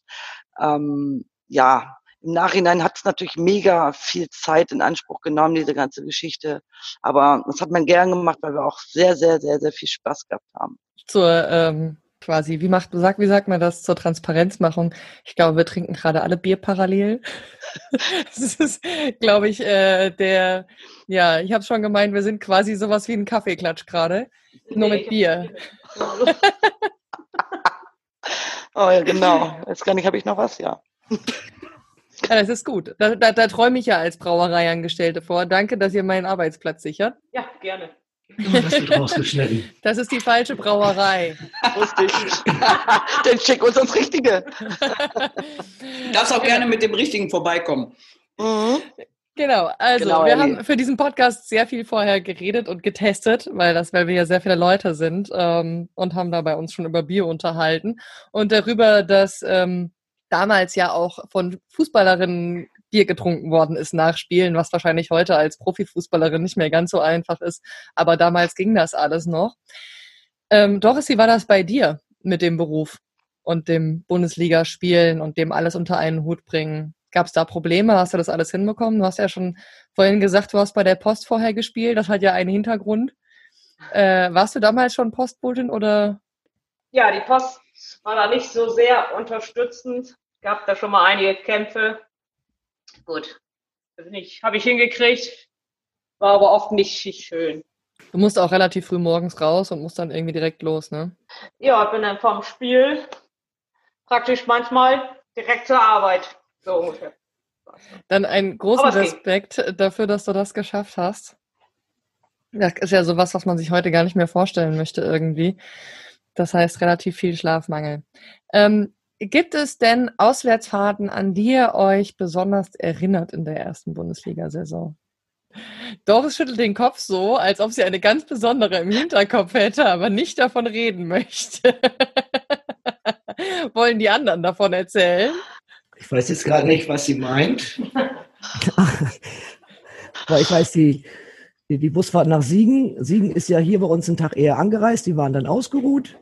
ähm, ja, im Nachhinein hat es natürlich mega viel Zeit in Anspruch genommen, diese ganze Geschichte. Aber das hat man gern gemacht, weil wir auch sehr, sehr, sehr, sehr viel Spaß gehabt haben. Zur ähm, quasi, wie macht, sag, wie sagt man das zur Transparenzmachung? Ich glaube, wir trinken gerade alle Bier parallel. das ist, glaube ich, äh, der, ja, ich habe schon gemeint, wir sind quasi sowas wie ein Kaffeeklatsch gerade, nur mit Bier. oh ja, genau. Jetzt gar nicht, habe ich noch was, ja. Ja, das ist gut. Da, da, da träume ich ja als Brauereiangestellte vor. Danke, dass ihr meinen Arbeitsplatz sichert. Ja, gerne. Das wird rausgeschnitten. Das ist die falsche Brauerei. Wusste ich. Dann schick uns das Richtige. Du darfst auch gerne mit dem Richtigen vorbeikommen. Mhm. Genau, also Genau, wir haben für diesen Podcast sehr viel vorher geredet und getestet, weil das, weil wir ja sehr viele Leute sind ähm, und haben dabei uns schon über Bier unterhalten und darüber, dass ähm, damals ja auch von Fußballerinnen Bier getrunken worden ist nach Spielen, was wahrscheinlich heute als Profifußballerin nicht mehr ganz so einfach ist, aber damals ging das alles noch. Ähm, Doris, wie war das bei dir mit dem Beruf und dem Bundesligaspielen und dem alles unter einen Hut bringen? Gab es da Probleme? Hast du das alles hinbekommen? Du hast ja schon vorhin gesagt, du hast bei der Post vorher gespielt. Das hat ja einen Hintergrund. Äh, warst du damals schon Postbotin oder? Ja, die Post war da nicht so sehr unterstützend. Gab da schon mal einige Kämpfe. Gut, habe ich hingekriegt, war aber oft nicht schön. Du musst auch relativ früh morgens raus und musst dann irgendwie direkt los, ne? Ja, bin dann vom Spiel praktisch manchmal direkt zur Arbeit. So ungefähr. Dann einen großen geht. Respekt dafür, dass du das geschafft hast. Das ist ja sowas, was man sich heute gar nicht mehr vorstellen möchte irgendwie. Das heißt relativ viel Schlafmangel. Ähm, gibt es denn Auswärtsfahrten, an die ihr euch besonders erinnert in der ersten Bundesliga-Saison? Doris schüttelt den Kopf so, als ob sie eine ganz besondere im Hinterkopf hätte, aber nicht davon reden möchte. Wollen die anderen davon erzählen? Ich weiß jetzt gerade nicht, was sie meint. Weil ich weiß, die, die, die Busfahrt nach Siegen, Siegen ist ja hier bei uns einen Tag eher angereist, die waren dann ausgeruht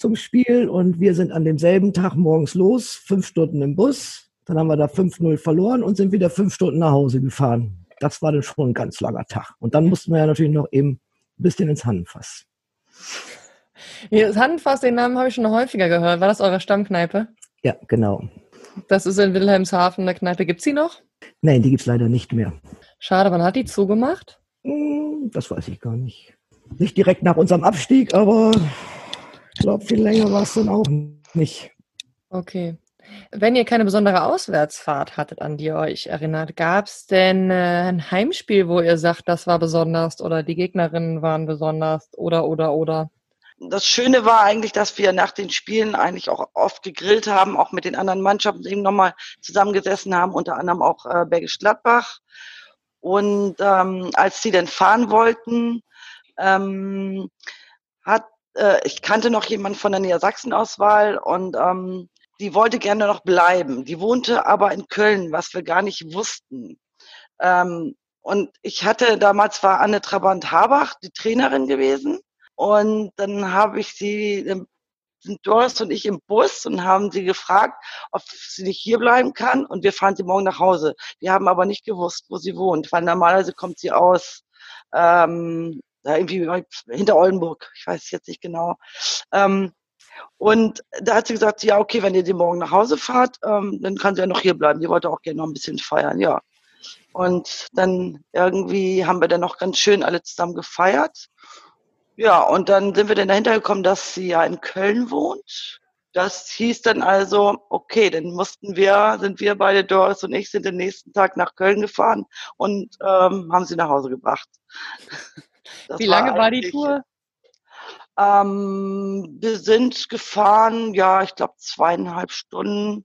zum Spiel und wir sind an demselben Tag morgens los, fünf Stunden im Bus, dann haben wir da 5-0 verloren und sind wieder fünf Stunden nach Hause gefahren. Das war dann schon ein ganz langer Tag. Und dann mussten wir ja natürlich noch eben ein bisschen ins Handenfass. Das Handenfass, den Namen habe ich schon häufiger gehört. War das eure Stammkneipe? Ja, genau. Das ist in Wilhelmshaven eine Kneipe. Gibt's die noch? Nein, die gibt's leider nicht mehr. Schade, wann hat die zugemacht? Hm, Das weiß ich gar nicht. Nicht direkt nach unserem Abstieg, aber glaube, viel länger war es dann auch nicht. Okay. Wenn ihr keine besondere Auswärtsfahrt hattet, an die ihr euch erinnert, gab's denn äh, ein Heimspiel, wo ihr sagt, das war besonders oder die Gegnerinnen waren besonders oder oder oder? Das Schöne war eigentlich, dass wir nach den Spielen eigentlich auch oft gegrillt haben, auch mit den anderen Mannschaften eben nochmal zusammengesessen haben, unter anderem auch äh, Bergisch Gladbach. Und ähm, als sie dann fahren wollten, ähm, hat äh, ich kannte noch jemanden von der Niedersachsen-Auswahl und ähm, die wollte gerne noch bleiben. Die wohnte aber in Köln, was wir gar nicht wussten. Ähm, und ich hatte damals war Anne Trabant-Habach die Trainerin gewesen. Und dann habe ich sie, sind Doris und ich im Bus und haben sie gefragt, ob sie nicht hier bleiben kann. Und wir fahren sie morgen nach Hause. Wir haben aber nicht gewusst, wo sie wohnt, weil normalerweise kommt sie aus ähm, da irgendwie hinter Oldenburg. Ich weiß jetzt nicht genau. Ähm, und da hat sie gesagt, ja, okay, wenn ihr sie morgen nach Hause fahrt, ähm, dann kann sie ja noch hier bleiben. Die wollte auch gerne noch ein bisschen feiern, ja. Und dann irgendwie haben wir dann noch ganz schön alle zusammen gefeiert. Ja, und dann sind wir dann dahinter gekommen, dass sie ja in Köln wohnt. das hieß dann also, okay, dann mussten wir, sind wir beide, Doris und ich, sind den nächsten Tag nach Köln gefahren und ähm, haben sie nach Hause gebracht. Das Wie lange war, war die Tour? Ähm, wir sind gefahren, ja, ich glaube zweieinhalb Stunden,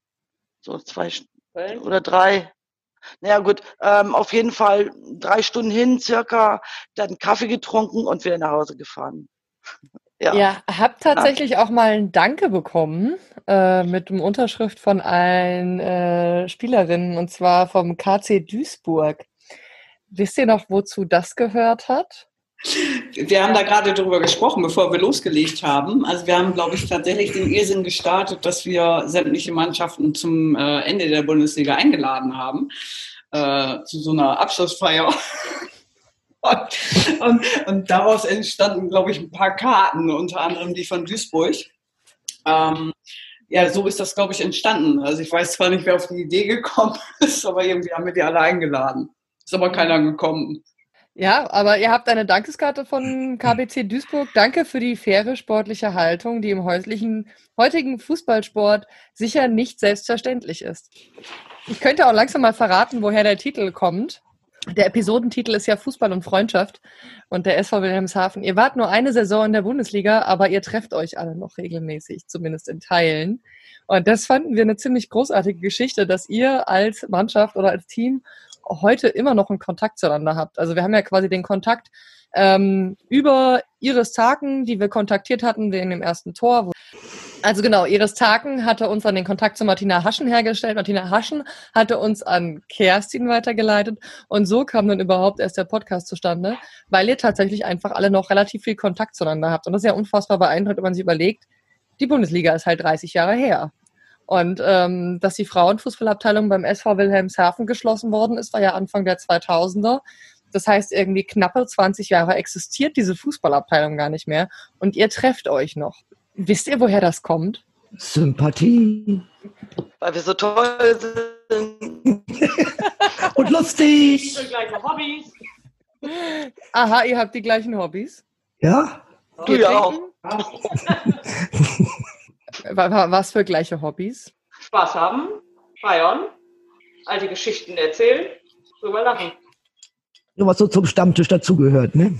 so zwei Köln? oder drei. Naja gut, ähm, auf jeden Fall drei Stunden hin circa, dann Kaffee getrunken und wieder nach Hause gefahren. Ja, ja hab tatsächlich ja. auch mal ein Danke bekommen äh, mit einem Unterschrift von allen äh, Spielerinnen und zwar vom KC Duisburg. Wisst ihr noch, wozu das gehört hat? Wir haben da gerade darüber gesprochen, bevor wir losgelegt haben. Also wir haben, glaube ich, tatsächlich den Irrsinn gestartet, dass wir sämtliche Mannschaften zum äh, Ende der Bundesliga eingeladen haben, äh, zu so einer Abschlussfeier. Und, und, und, daraus entstanden, glaube ich, ein paar Karten, unter anderem die von Duisburg. Ähm, ja, so ist das, glaube ich, entstanden. Also ich weiß zwar nicht, wer auf die Idee gekommen ist, aber irgendwie haben wir die alle eingeladen. Ist aber keiner gekommen. Ja, aber ihr habt eine Dankeskarte von KBC Duisburg. Danke für die faire sportliche Haltung, die im häuslichen, heutigen Fußballsport sicher nicht selbstverständlich ist. Ich könnte auch langsam mal verraten, woher der Titel kommt. Der Episodentitel ist ja Fußball und Freundschaft und der SV Wilhelmshaven. Ihr wart nur eine Saison in der Bundesliga, aber ihr trefft euch alle noch regelmäßig, zumindest in Teilen. Und das fanden wir eine ziemlich großartige Geschichte, dass ihr als Mannschaft oder als Team heute immer noch einen Kontakt zueinander habt. Also wir haben ja quasi den Kontakt ähm, über Iris Taken, die wir kontaktiert hatten wegen dem ersten Tor. Also genau, Iris Taken hatte uns dann den Kontakt zu Martina Haschen hergestellt. Martina Haschen hatte uns an Kerstin weitergeleitet. Und so kam dann überhaupt erst der Podcast zustande, weil ihr tatsächlich einfach alle noch relativ viel Kontakt zueinander habt. Und das ist ja unfassbar beeindruckend, wenn man sich überlegt, die Bundesliga ist halt 30 Jahre her. Und ähm, dass die Frauenfußballabteilung beim SV Wilhelmshaven geschlossen worden ist, war ja Anfang der 2000er. Das heißt, irgendwie knappe 20 Jahre existiert diese Fußballabteilung gar nicht mehr. Und ihr trefft euch noch. Wisst ihr, woher das kommt? Sympathie. Weil wir so toll sind. Und lustig. Die gleichen Hobbys. Aha, ihr habt die gleichen Hobbys? Ja. Du ja auch. Was für gleiche Hobbys? Spaß haben, feiern, alte Geschichten erzählen, drüber lachen. So was so zum Stammtisch dazugehört, ne?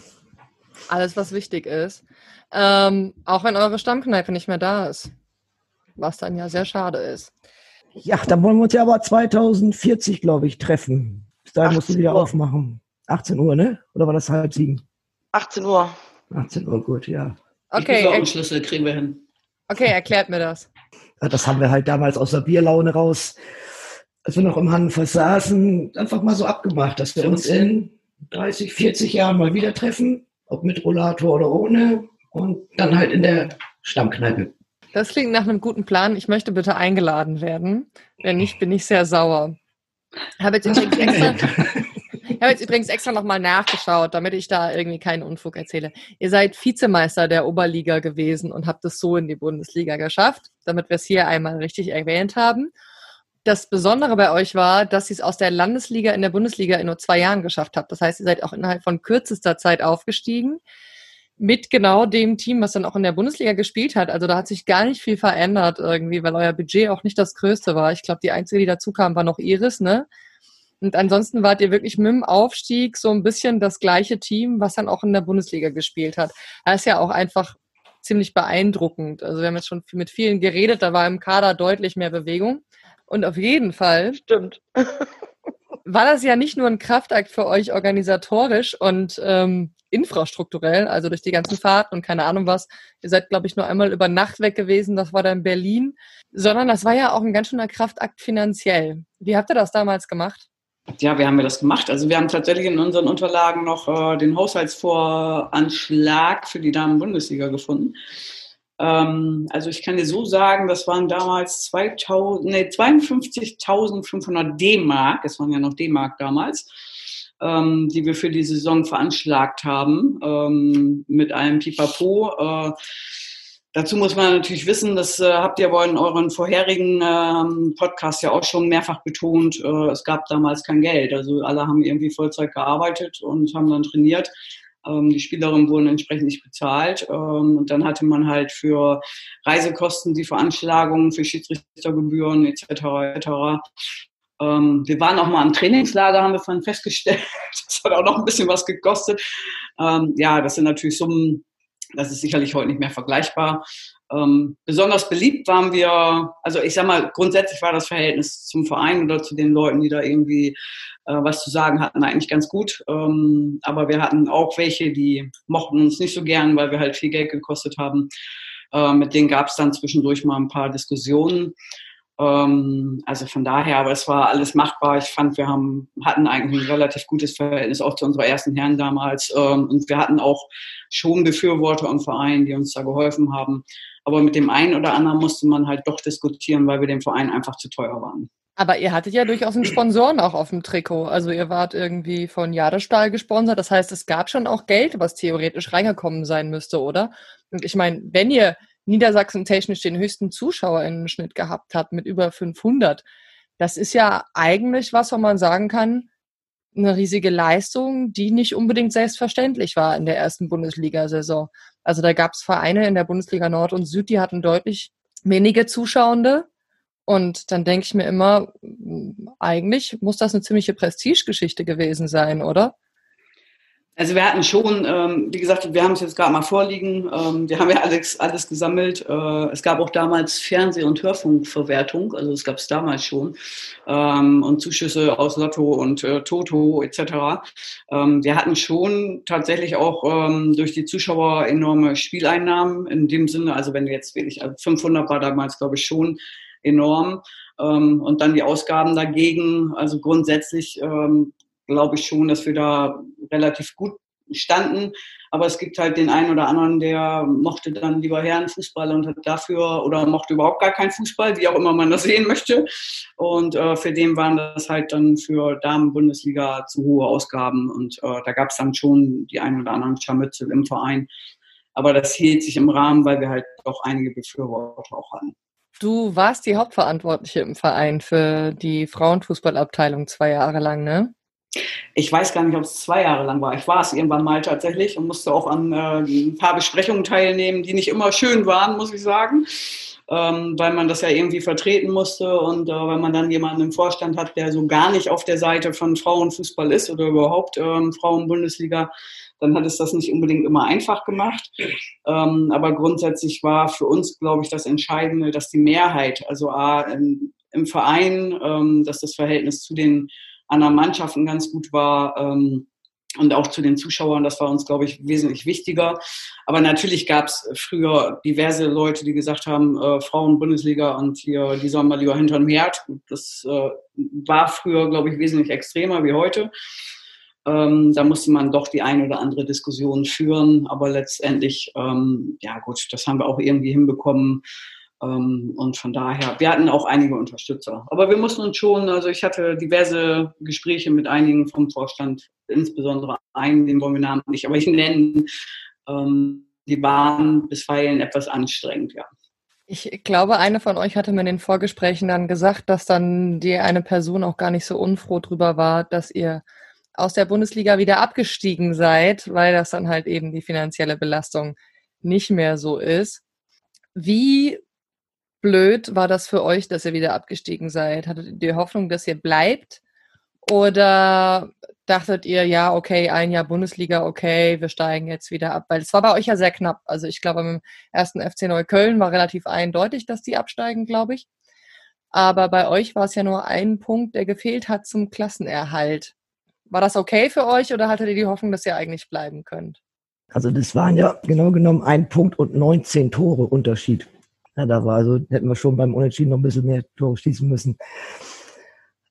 Alles, was wichtig ist. Ähm, auch wenn eure Stammkneipe nicht mehr da ist. Was dann ja sehr schade ist. Ja, dann wollen wir uns ja aber 2040, glaube ich, treffen. Bis dahin musst du wieder Uhr. aufmachen. 18 Uhr, ne? Oder war das halb sieben? 18 Uhr. 18 Uhr, gut, ja. Okay. Ich Schlüssel kriegen wir hin. Okay, erklärt mir das. Das haben wir halt damals aus der Bierlaune raus, als wir noch im Hanfers saßen, einfach mal so abgemacht, dass wir uns in 30, 40 Jahren mal wieder treffen, ob mit Rollator oder ohne, und dann halt in der Stammkneipe. Das klingt nach einem guten Plan. Ich möchte bitte eingeladen werden. Wenn nicht, bin ich sehr sauer. Habe jetzt übrigens extra, habe jetzt übrigens extra nochmal nachgeschaut, damit ich da irgendwie keinen Unfug erzähle. Ihr seid Vizemeister der Oberliga gewesen und habt es so in die Bundesliga geschafft, damit wir es hier einmal richtig erwähnt haben. Das Besondere bei euch war, dass ihr es aus der Landesliga in der Bundesliga in nur zwei Jahren geschafft habt. Das heißt, ihr seid auch innerhalb von kürzester Zeit aufgestiegen mit genau dem Team, was dann auch in der Bundesliga gespielt hat. Also da hat sich gar nicht viel verändert irgendwie, weil euer Budget auch nicht das größte war. Ich glaube, die einzige, die dazu kam, war noch Iris, ne? Und ansonsten wart ihr wirklich mit dem Aufstieg so ein bisschen das gleiche Team, was dann auch in der Bundesliga gespielt hat. Das ist ja auch einfach ziemlich beeindruckend. Also wir haben jetzt schon mit vielen geredet, da war im Kader deutlich mehr Bewegung. Und auf jeden Fall. Stimmt. war das ja nicht nur ein Kraftakt für euch organisatorisch und ähm, infrastrukturell, also durch die ganzen Fahrten und keine Ahnung was. Ihr seid, glaube ich, nur einmal über Nacht weg gewesen, das war dann Berlin, sondern das war ja auch ein ganz schöner Kraftakt finanziell. Wie habt ihr das damals gemacht? Ja, wie haben wir das gemacht? Also wir haben tatsächlich in unseren Unterlagen noch äh, den Haushaltsvoranschlag für die Damen-Bundesliga gefunden. Ähm, also ich kann dir so sagen, das waren damals nee, 52.500 D-Mark, es waren ja noch D-Mark damals, ähm, die wir für die Saison veranschlagt haben, ähm, mit einem Pipapo. Äh, Dazu muss man natürlich wissen, das äh, habt ihr aber in euren vorherigen ähm, Podcasts ja auch schon mehrfach betont, äh, es gab damals kein Geld. Also alle haben irgendwie Vollzeit gearbeitet und haben dann trainiert. Ähm, die Spielerinnen wurden entsprechend nicht bezahlt. Ähm, und dann hatte man halt für Reisekosten, die Veranschlagungen, für Schiedsrichtergebühren etc. etc. Ähm, wir waren auch mal im Trainingslager, haben wir vorhin festgestellt. Das hat auch noch ein bisschen was gekostet. Ähm, ja, das sind natürlich Summen, das ist sicherlich heute nicht mehr vergleichbar. Ähm, besonders beliebt waren wir, also ich sag mal, grundsätzlich war das Verhältnis zum Verein oder zu den Leuten, die da irgendwie äh, was zu sagen hatten, eigentlich ganz gut. Ähm, aber wir hatten auch welche, die mochten uns nicht so gern, weil wir halt viel Geld gekostet haben. Äh, mit denen gab es dann zwischendurch mal ein paar Diskussionen. Ähm, also von daher, aber es war alles machbar. Ich fand, wir haben, hatten eigentlich ein relativ gutes Verhältnis auch zu unserer ersten Herren damals. Ähm, und wir hatten auch schon Befürworter und Vereine, die uns da geholfen haben. Aber mit dem einen oder anderen musste man halt doch diskutieren, weil wir dem Verein einfach zu teuer waren. Aber ihr hattet ja durchaus einen Sponsoren auch auf dem Trikot. Also ihr wart irgendwie von Jadestahl gesponsert. Das heißt, es gab schon auch Geld, was theoretisch reingekommen sein müsste, oder? Und ich meine, wenn ihr Niedersachsen technisch den höchsten Zuschauerinnenschnitt gehabt hat mit über 500. Das ist ja eigentlich was, wo man sagen kann, eine riesige Leistung, die nicht unbedingt selbstverständlich war in der ersten Bundesliga-Saison. Also da gab es Vereine in der Bundesliga Nord und Süd, die hatten deutlich wenige Zuschauende. Und dann denke ich mir immer, eigentlich muss das eine ziemliche Prestigegeschichte gewesen sein, oder? Also wir hatten schon, ähm, wie gesagt, wir haben es jetzt gerade mal vorliegen, ähm, wir haben ja alles, alles gesammelt. Äh, es gab auch damals Fernseh- und Hörfunkverwertung, also es gab es damals schon, ähm, und Zuschüsse aus Lotto und äh, Toto etc. Ähm, wir hatten schon tatsächlich auch ähm, durch die Zuschauer enorme Spieleinnahmen in dem Sinne, also wenn du jetzt wirklich, also 500 war damals glaube ich schon enorm. Ähm, und dann die Ausgaben dagegen, also grundsätzlich ähm, glaube ich schon, dass wir da relativ gut standen. Aber es gibt halt den einen oder anderen, der mochte dann lieber Herrenfußball und hat dafür oder mochte überhaupt gar keinen Fußball, wie auch immer man das sehen möchte. Und äh, für den waren das halt dann für Damen-Bundesliga zu hohe Ausgaben. Und äh, da gab es dann schon die einen oder anderen Scharmützel im Verein. Aber das hielt sich im Rahmen, weil wir halt doch einige Befürworter auch hatten. Du warst die Hauptverantwortliche im Verein für die Frauenfußballabteilung zwei Jahre lang, ne? Ich weiß gar nicht, ob es zwei Jahre lang war. Ich war es irgendwann mal tatsächlich und musste auch an äh, ein paar Besprechungen teilnehmen, die nicht immer schön waren, muss ich sagen. Ähm, weil man das ja irgendwie vertreten musste und äh, wenn man dann jemanden im Vorstand hat, der so gar nicht auf der Seite von Frauenfußball ist oder überhaupt ähm, Frauenbundesliga, dann hat es das nicht unbedingt immer einfach gemacht. Ähm, aber grundsätzlich war für uns, glaube ich, das Entscheidende, dass die Mehrheit, also A, im, im Verein, ähm, dass das Verhältnis zu den anderen Mannschaften ganz gut war. Ähm, und auch zu den Zuschauern, das war uns, glaube ich, wesentlich wichtiger. Aber natürlich gab es früher diverse Leute, die gesagt haben, äh, Frauen-Bundesliga und hier, die sollen mal lieber hinterm Herd. Das äh, war früher, glaube ich, wesentlich extremer wie heute. Ähm, da musste man doch die eine oder andere Diskussion führen. Aber letztendlich, ähm, ja gut, das haben wir auch irgendwie hinbekommen. Ähm, und von daher, wir hatten auch einige Unterstützer. Aber wir mussten uns schon, also ich hatte diverse Gespräche mit einigen vom Vorstand, insbesondere einen, den wollen wir nicht, aber ich nenne, ähm, die waren bisweilen etwas anstrengend, ja. Ich glaube, eine von euch hatte mir in den Vorgesprächen dann gesagt, dass dann die eine Person auch gar nicht so unfroh drüber war, dass ihr aus der Bundesliga wieder abgestiegen seid, weil das dann halt eben die finanzielle Belastung nicht mehr so ist. Wie blöd war das für euch, dass ihr wieder abgestiegen seid? Hattet ihr die Hoffnung, dass ihr bleibt? Oder dachtet ihr, ja, okay, ein Jahr Bundesliga, okay, wir steigen jetzt wieder ab? Weil es war bei euch ja sehr knapp. Also ich glaube, im ersten FC Neukölln war relativ eindeutig, dass die absteigen, glaube ich. Aber bei euch war es ja nur ein Punkt, der gefehlt hat zum Klassenerhalt. War das okay für euch oder hattet ihr die Hoffnung, dass ihr eigentlich bleiben könnt? Also das waren ja genau genommen ein Punkt und 19 Tore Unterschied. Ja, da war also, hätten wir schon beim Unentschieden noch ein bisschen mehr Tore schießen müssen.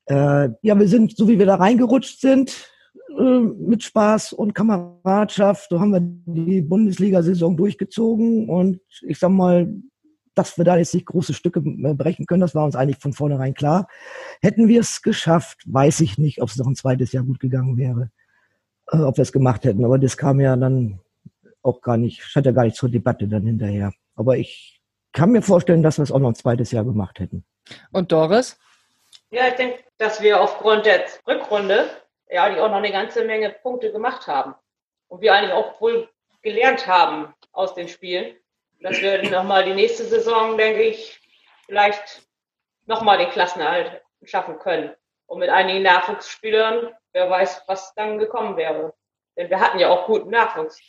Äh, ja, wir sind, so wie wir da reingerutscht sind, äh, mit Spaß und Kameradschaft, so haben wir die Bundesliga-Saison durchgezogen und ich sag mal, dass wir da jetzt nicht große Stücke äh, brechen können, das war uns eigentlich von vornherein klar. Hätten wir es geschafft, weiß ich nicht, ob es noch ein zweites Jahr gut gegangen wäre, äh, ob wir es gemacht hätten. Aber das kam ja dann auch gar nicht, stand ja gar nicht zur Debatte dann hinterher. Aber ich kann mir vorstellen, dass wir es auch noch ein zweites Jahr gemacht hätten. Und Doris? Ja, ich denke, dass wir aufgrund der Rückrunde, ja, die auch noch eine ganze Menge Punkte gemacht haben. und wir eigentlich auch wohl gelernt haben aus dem Spiel, dass wir nochmal die nächste Saison, denke ich, vielleicht nochmal den Klassenerhalt schaffen können. Und mit einigen Nachwuchsspielern, wer weiß, was dann gekommen wäre. Denn wir hatten ja auch guten Nachwuchs.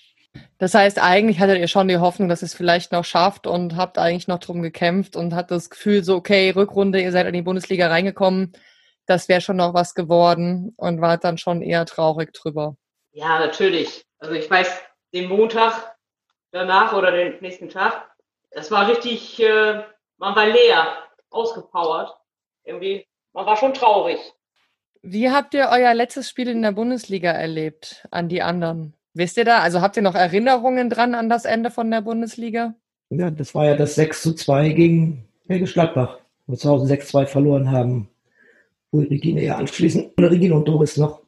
Das heißt, eigentlich hattet ihr schon die Hoffnung, dass es vielleicht noch schafft und habt eigentlich noch drum gekämpft und habt das Gefühl so, okay, Rückrunde, ihr seid in die Bundesliga reingekommen, das wäre schon noch was geworden und wart dann schon eher traurig drüber. Ja, natürlich. Also ich weiß, den Montag danach oder den nächsten Tag, das war richtig, äh, man war leer, ausgepowert. Irgendwie, man war schon traurig. Wie habt ihr euer letztes Spiel in der Bundesliga erlebt an die anderen? Wisst ihr da? Also habt ihr noch Erinnerungen dran an das Ende von der Bundesliga? Ja, das war ja das 6 zu 2 gegen Helge Gladbach, wo wir zu Hause 6-2 verloren haben. Wo Regine ja anschließend, oder Regine und Doris noch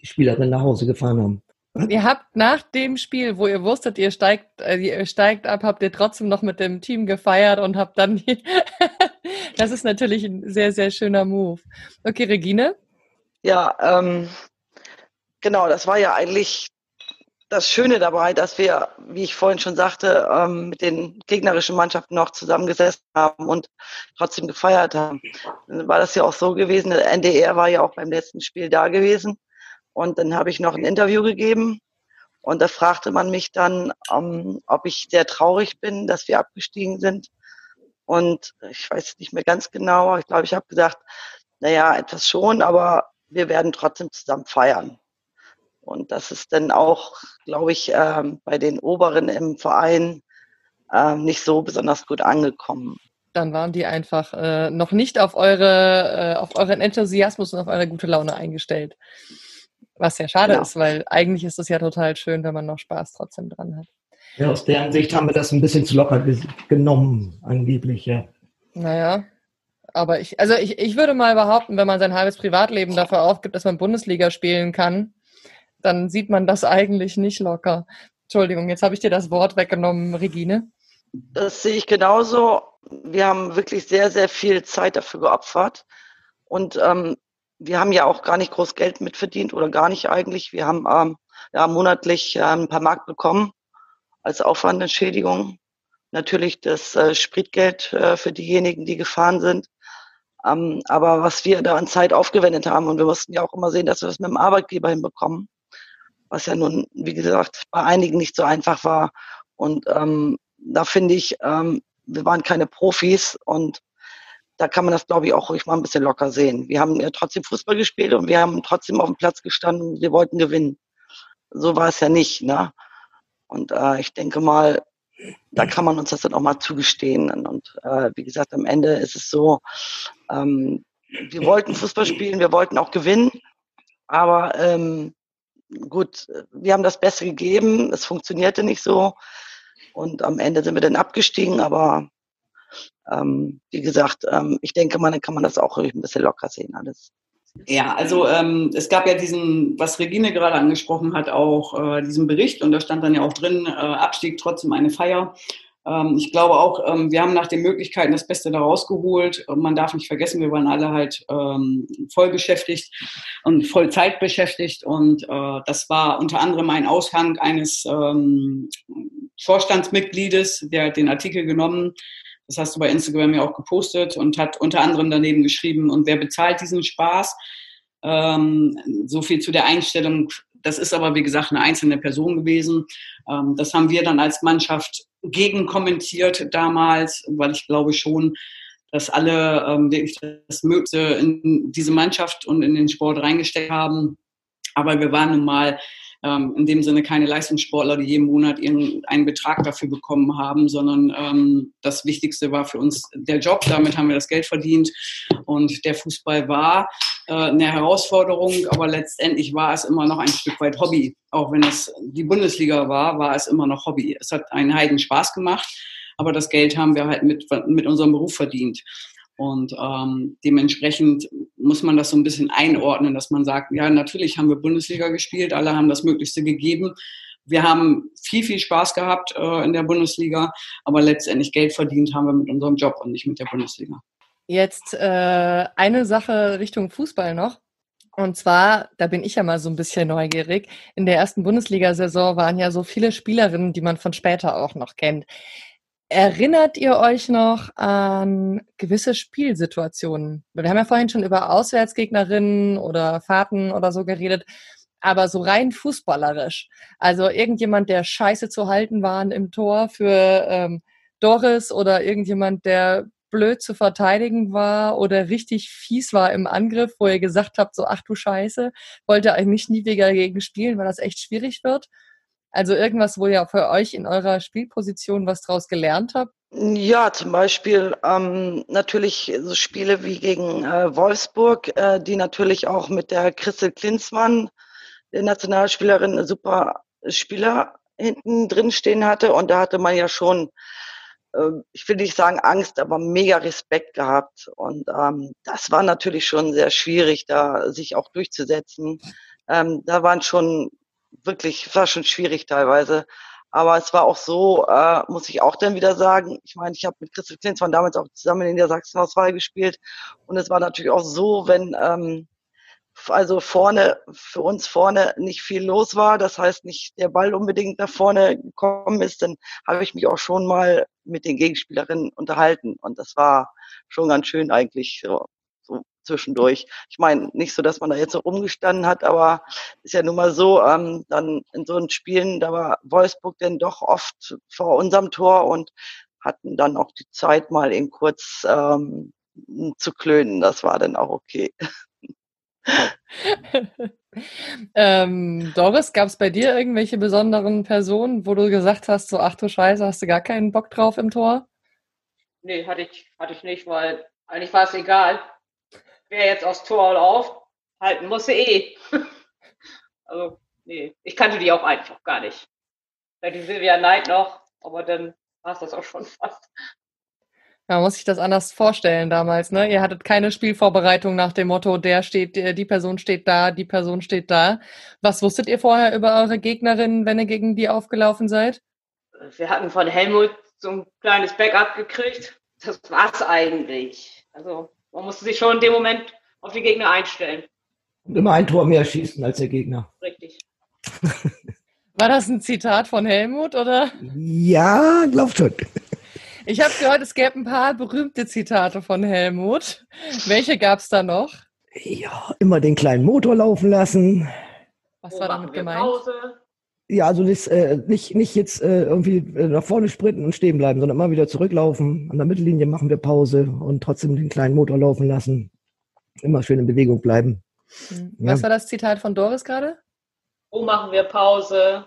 die Spielerin nach Hause gefahren haben. Ihr habt nach dem Spiel, wo ihr wusstet, ihr steigt, äh, ihr steigt ab, habt ihr trotzdem noch mit dem Team gefeiert und habt dann. das ist natürlich ein sehr, sehr schöner Move. Okay, Regine? Ja, ähm, genau, das war ja eigentlich das Schöne dabei, dass wir, wie ich vorhin schon sagte, ähm, mit den gegnerischen Mannschaften noch zusammengesessen haben und trotzdem gefeiert haben. Dann war das ja auch so gewesen, der NDR war ja auch beim letzten Spiel da gewesen. Und dann habe ich noch ein Interview gegeben und da fragte man mich dann, ähm, ob ich sehr traurig bin, dass wir abgestiegen sind. Und ich weiß nicht mehr ganz genau, ich glaube, ich habe gesagt, naja, etwas schon, aber wir werden trotzdem zusammen feiern. Und das ist dann auch, glaube ich, ähm, bei den Oberen im Verein ähm, nicht so besonders gut angekommen. Dann waren die einfach äh, noch nicht auf eure, äh, auf euren Enthusiasmus und auf eure gute Laune eingestellt. Was ja schade ja. ist, weil eigentlich ist es ja total schön, wenn man noch Spaß trotzdem dran hat. Ja, aus deren Sicht haben wir das ein bisschen zu locker genommen, angeblich, ja. Naja, aber ich, also ich, ich würde mal behaupten, wenn man sein halbes Privatleben dafür aufgibt, dass man Bundesliga spielen kann, dann sieht man das eigentlich nicht locker. Entschuldigung, jetzt habe ich dir das Wort weggenommen, Regine. Das sehe ich genauso. Wir haben wirklich sehr, sehr viel Zeit dafür geopfert. Und ähm, wir haben ja auch gar nicht groß Geld mitverdient oder gar nicht eigentlich. Wir haben ähm, ja, monatlich äh, ein paar Mark bekommen als Aufwandentschädigung. Natürlich das äh, Spritgeld äh, für diejenigen, die gefahren sind. Ähm, aber was wir da an Zeit aufgewendet haben, und wir mussten ja auch immer sehen, dass wir das mit dem Arbeitgeber hinbekommen, was ja nun, wie gesagt, bei einigen nicht so einfach war. Und ähm, da finde ich, ähm, wir waren keine Profis und da kann man das, glaube ich, auch ruhig mal ein bisschen locker sehen. Wir haben ja trotzdem Fußball gespielt und wir haben trotzdem auf dem Platz gestanden wir wollten gewinnen. So war es ja nicht. Ne? Und äh, ich denke mal, da kann man uns das dann auch mal zugestehen. Und äh, wie gesagt, am Ende ist es so, ähm, wir wollten Fußball spielen, wir wollten auch gewinnen, aber ähm, gut, wir haben das Beste gegeben, es funktionierte nicht so und am Ende sind wir dann abgestiegen, aber ähm, wie gesagt, ähm, ich denke mal, dann kann man das auch ein bisschen locker sehen alles. Ja, also ähm, es gab ja diesen, was Regine gerade angesprochen hat, auch äh, diesen Bericht und da stand dann ja auch drin, äh, Abstieg trotzdem eine Feier. Ähm, ich glaube auch, ähm, wir haben nach den Möglichkeiten das Beste da rausgeholt. Man darf nicht vergessen, wir waren alle halt ähm, voll beschäftigt und voll Zeit beschäftigt und äh, das war unter anderem ein Aushang eines Vorstandsmitgliedes, der hat den Artikel genommen das hast du bei Instagram ja auch gepostet und hat unter anderem daneben geschrieben, und wer bezahlt diesen Spaß? So viel zu der Einstellung. Das ist aber, wie gesagt, eine einzelne Person gewesen. Das haben wir dann als Mannschaft gegenkommentiert damals, weil ich glaube schon, dass alle ähm, wirklich das Mögliche in diese Mannschaft und in den Sport reingesteckt haben. Aber wir waren nun mal ähm, in dem Sinne keine Leistungssportler, die jeden Monat einen Betrag dafür bekommen haben, sondern ähm, das Wichtigste war für uns der Job. Damit haben wir das Geld verdient und der Fußball war äh, eine Herausforderung, aber letztendlich war es immer noch ein Stück weit Hobby. Auch wenn es die Bundesliga war, war es immer noch Hobby. Es hat einen Heiden Spaß gemacht, aber das Geld haben wir halt mit, mit unserem Beruf verdient. Und ähm, dementsprechend muss man das so ein bisschen einordnen, dass man sagt, ja, natürlich haben wir Bundesliga gespielt, alle haben das Möglichste gegeben. Wir haben viel, viel Spaß gehabt äh, in der Bundesliga, aber letztendlich Geld verdient haben wir mit unserem Job und nicht mit der Bundesliga. Jetzt äh, eine Sache Richtung Fußball noch. Und zwar, da bin ich ja mal so ein bisschen neugierig. In der ersten Bundesliga-Saison waren ja so viele Spielerinnen, die man von später auch noch kennt. Erinnert ihr euch noch an gewisse Spielsituationen? Wir haben ja vorhin schon über Auswärtsgegnerinnen oder Fahrten oder so geredet, aber so rein fußballerisch. Also irgendjemand, der scheiße zu halten war im Tor für ähm, Doris oder irgendjemand, der blöd zu verteidigen war oder richtig fies war im Angriff, wo ihr gesagt habt, so ach du Scheiße, wollte eigentlich nie wieder gegen spielen, weil das echt schwierig wird. Also irgendwas, wo ihr für euch in eurer Spielposition was draus gelernt habt? Ja, zum Beispiel ähm, natürlich so Spiele wie gegen äh, Wolfsburg, äh, die natürlich auch mit der Christel Klinsmann, der Nationalspielerin, super Spieler hinten drin stehen hatte. Und da hatte man ja schon, äh, ich will nicht sagen Angst, aber mega Respekt gehabt. Und ähm, das war natürlich schon sehr schwierig, da sich auch durchzusetzen. Ähm, da waren schon wirklich, war schon schwierig teilweise. Aber es war auch so, äh, muss ich auch dann wieder sagen, ich meine, ich habe mit Christoph Klinsmann damals auch zusammen in der Sachsenauswahl gespielt. Und es war natürlich auch so, wenn ähm, also vorne, für uns vorne nicht viel los war, das heißt nicht der Ball unbedingt nach vorne gekommen ist, dann habe ich mich auch schon mal mit den Gegenspielerinnen unterhalten. Und das war schon ganz schön eigentlich. So zwischendurch. Ich meine, nicht so, dass man da jetzt so rumgestanden hat, aber ist ja nun mal so, ähm, dann in so einen Spielen, da war Wolfsburg denn doch oft vor unserem Tor und hatten dann auch die Zeit, mal eben kurz ähm, zu klönen. Das war dann auch okay. ähm, Doris, gab es bei dir irgendwelche besonderen Personen, wo du gesagt hast, so ach du Scheiße, hast du gar keinen Bock drauf im Tor? Nee, hatte ich, hatte ich nicht, weil eigentlich war es egal wer jetzt aus Tor oder auf halten musste eh. also, nee, ich kannte die auch einfach gar nicht. Bei die Silvia Knight noch, aber dann war es das auch schon fast. Man muss sich das anders vorstellen damals, ne? Ihr hattet keine Spielvorbereitung nach dem Motto, der steht, die Person steht da, die Person steht da. Was wusstet ihr vorher über eure Gegnerinnen, wenn ihr gegen die aufgelaufen seid? Wir hatten von Helmut so ein kleines Backup gekriegt. Das war's eigentlich. Also man musste sich schon in dem Moment auf die Gegner einstellen. Und immer ein Tor mehr schießen als der Gegner. Richtig. War das ein Zitat von Helmut, oder? Ja, glaub schon. Ich habe gehört, es gäbe ein paar berühmte Zitate von Helmut. Welche gab es da noch? Ja, immer den kleinen Motor laufen lassen. Was Wo war damit gemeint? Pause? Ja, also das, äh, nicht, nicht jetzt äh, irgendwie äh, nach vorne sprinten und stehen bleiben, sondern immer wieder zurücklaufen. An der Mittellinie machen wir Pause und trotzdem den kleinen Motor laufen lassen. Immer schön in Bewegung bleiben. Mhm. Was ja. war das Zitat von Doris gerade? Wo machen wir Pause?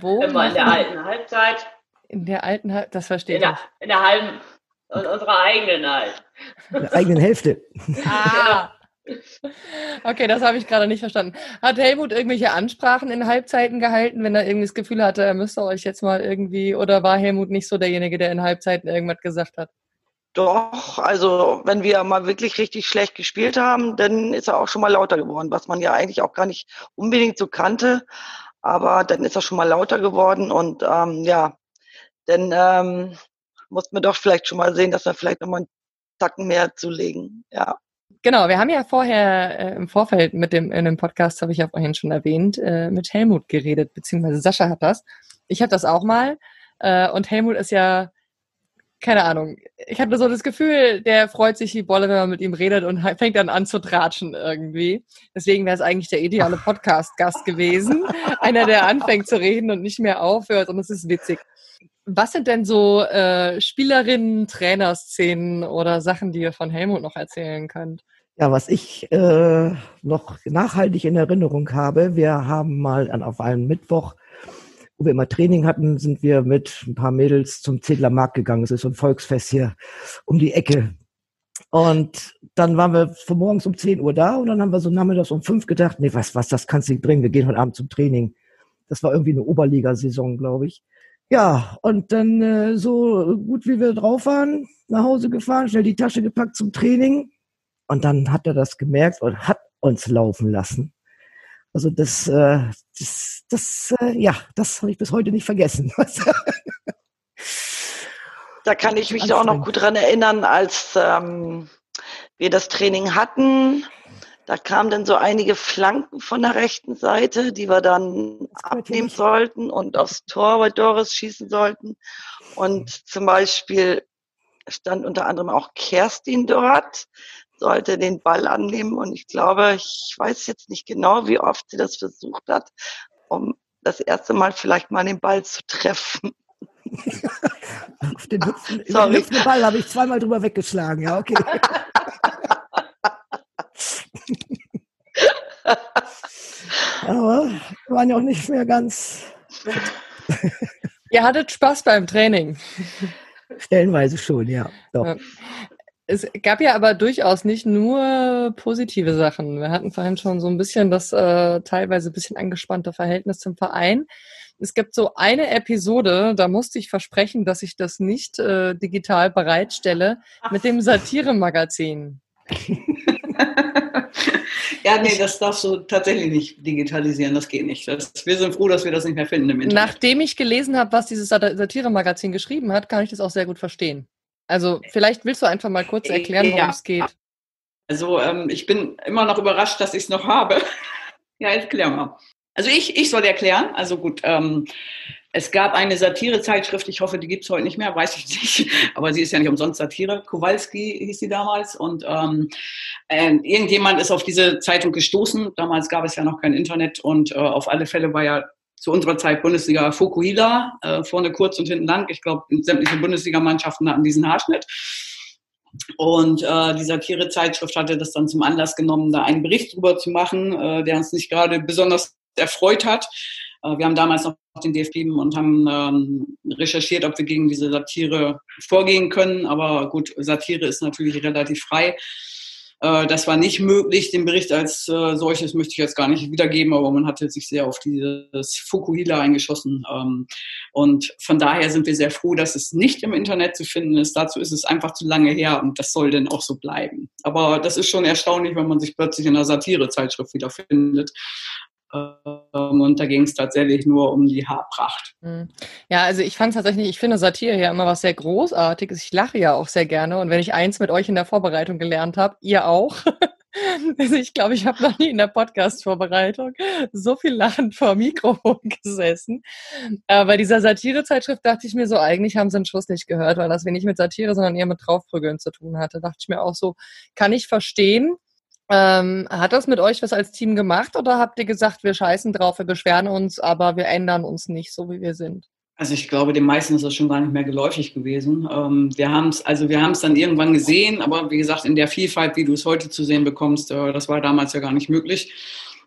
Wo? Immer in der alten Halbzeit. In der alten Halbzeit, das verstehe ich. In der, in der halben, in unserer eigenen halt. In der eigenen Hälfte. ah. Okay, das habe ich gerade nicht verstanden. Hat Helmut irgendwelche Ansprachen in Halbzeiten gehalten, wenn er irgendwie das Gefühl hatte, er müsste euch jetzt mal irgendwie, oder war Helmut nicht so derjenige, der in Halbzeiten irgendwas gesagt hat? Doch, also wenn wir mal wirklich richtig schlecht gespielt haben, dann ist er auch schon mal lauter geworden, was man ja eigentlich auch gar nicht unbedingt so kannte. Aber dann ist er schon mal lauter geworden und ähm, ja, dann ähm, muss man doch vielleicht schon mal sehen, dass wir vielleicht nochmal einen Tacken mehr zulegen. Ja. Genau, wir haben ja vorher äh, im Vorfeld mit dem in dem Podcast habe ich ja vorhin schon erwähnt äh, mit Helmut geredet, beziehungsweise Sascha hat das. Ich habe das auch mal äh, und Helmut ist ja keine Ahnung. Ich hatte so das Gefühl, der freut sich wie Bolle, wenn man mit ihm redet und fängt dann an zu tratschen irgendwie. Deswegen wäre es eigentlich der ideale Podcast-Gast gewesen. Einer, der anfängt zu reden und nicht mehr aufhört und es ist witzig. Was sind denn so äh, Spielerinnen, Trainerszenen oder Sachen, die ihr von Helmut noch erzählen könnt? Ja, was ich äh, noch nachhaltig in Erinnerung habe, wir haben mal an, auf einem Mittwoch, wo wir immer Training hatten, sind wir mit ein paar Mädels zum Zedler Markt gegangen. Es ist so ein Volksfest hier um die Ecke. Und dann waren wir von morgens um 10 Uhr da und dann haben wir so nachmittags um 5 gedacht, nee, was, was, das kannst du nicht bringen, wir gehen heute Abend zum Training. Das war irgendwie eine Oberligasaison, glaube ich. Ja, und dann äh, so gut wie wir drauf waren, nach Hause gefahren, schnell die Tasche gepackt zum Training. Und dann hat er das gemerkt und hat uns laufen lassen. Also das, äh, das, das äh, ja, das habe ich bis heute nicht vergessen. da kann ich mich auch noch gut dran erinnern, als ähm, wir das Training hatten. Da kamen dann so einige Flanken von der rechten Seite, die wir dann abnehmen sollten und aufs Tor bei Doris schießen sollten. Und zum Beispiel stand unter anderem auch Kerstin dort, sollte den Ball annehmen. Und ich glaube, ich weiß jetzt nicht genau, wie oft sie das versucht hat, um das erste Mal vielleicht mal den Ball zu treffen. Auf den hüpfenden, den hüpfenden Ball habe ich zweimal drüber weggeschlagen, ja, okay. Aber wir waren ja auch nicht mehr ganz. Ihr hattet Spaß beim Training. Stellenweise schon, ja. Doch. Es gab ja aber durchaus nicht nur positive Sachen. Wir hatten vorhin schon so ein bisschen das äh, teilweise ein bisschen angespannte Verhältnis zum Verein. Es gibt so eine Episode, da musste ich versprechen, dass ich das nicht äh, digital bereitstelle, mit dem Satire-Magazin. ja, nee, das darfst du tatsächlich nicht digitalisieren, das geht nicht. Das, wir sind froh, dass wir das nicht mehr finden im Internet. Nachdem ich gelesen habe, was dieses Satire-Magazin geschrieben hat, kann ich das auch sehr gut verstehen. Also vielleicht willst du einfach mal kurz erklären, worum ja. es geht. Also ähm, ich bin immer noch überrascht, dass ich es noch habe. ja, erklär mal. Also ich, ich soll erklären. Also gut, ähm, es gab eine Satirezeitschrift, ich hoffe, die gibt es heute nicht mehr, weiß ich nicht, aber sie ist ja nicht umsonst Satire. Kowalski hieß sie damals und ähm, äh, irgendjemand ist auf diese Zeitung gestoßen. Damals gab es ja noch kein Internet und äh, auf alle Fälle war ja zu unserer Zeit Bundesliga Fokuhila, äh, vorne kurz und hinten lang. Ich glaube, sämtliche Bundesligamannschaften hatten diesen Haarschnitt. Und äh, die Satirezeitschrift hatte das dann zum Anlass genommen, da einen Bericht drüber zu machen, äh, der uns nicht gerade besonders erfreut hat. Äh, wir haben damals noch den DFB und haben ähm, recherchiert, ob wir gegen diese Satire vorgehen können. Aber gut, Satire ist natürlich relativ frei. Äh, das war nicht möglich. Den Bericht als äh, solches möchte ich jetzt gar nicht wiedergeben, aber man hatte sich sehr auf dieses Fukuhila eingeschossen. Ähm, und von daher sind wir sehr froh, dass es nicht im Internet zu finden ist. Dazu ist es einfach zu lange her und das soll denn auch so bleiben. Aber das ist schon erstaunlich, wenn man sich plötzlich in einer Satirezeitschrift wiederfindet. Ähm, und da ging es tatsächlich nur um die Haarpracht. Hm. Ja, also ich fand tatsächlich, ich finde Satire ja immer was sehr Großartiges. Ich lache ja auch sehr gerne. Und wenn ich eins mit euch in der Vorbereitung gelernt habe, ihr auch. Also ich glaube, ich habe noch nie in der Podcast-Vorbereitung so viel lachend vor Mikrofon gesessen. Aber bei dieser Satire-Zeitschrift dachte ich mir so, eigentlich haben sie einen Schuss nicht gehört, weil das wenig mit Satire, sondern eher mit Draufprügeln zu tun hatte. Dachte ich mir auch so, kann ich verstehen, ähm, hat das mit euch was als Team gemacht oder habt ihr gesagt, wir scheißen drauf, wir beschweren uns, aber wir ändern uns nicht so, wie wir sind? Also ich glaube, den meisten ist das schon gar nicht mehr geläufig gewesen. Ähm, wir haben es, also dann irgendwann gesehen, aber wie gesagt, in der Vielfalt, wie du es heute zu sehen bekommst, äh, das war damals ja gar nicht möglich.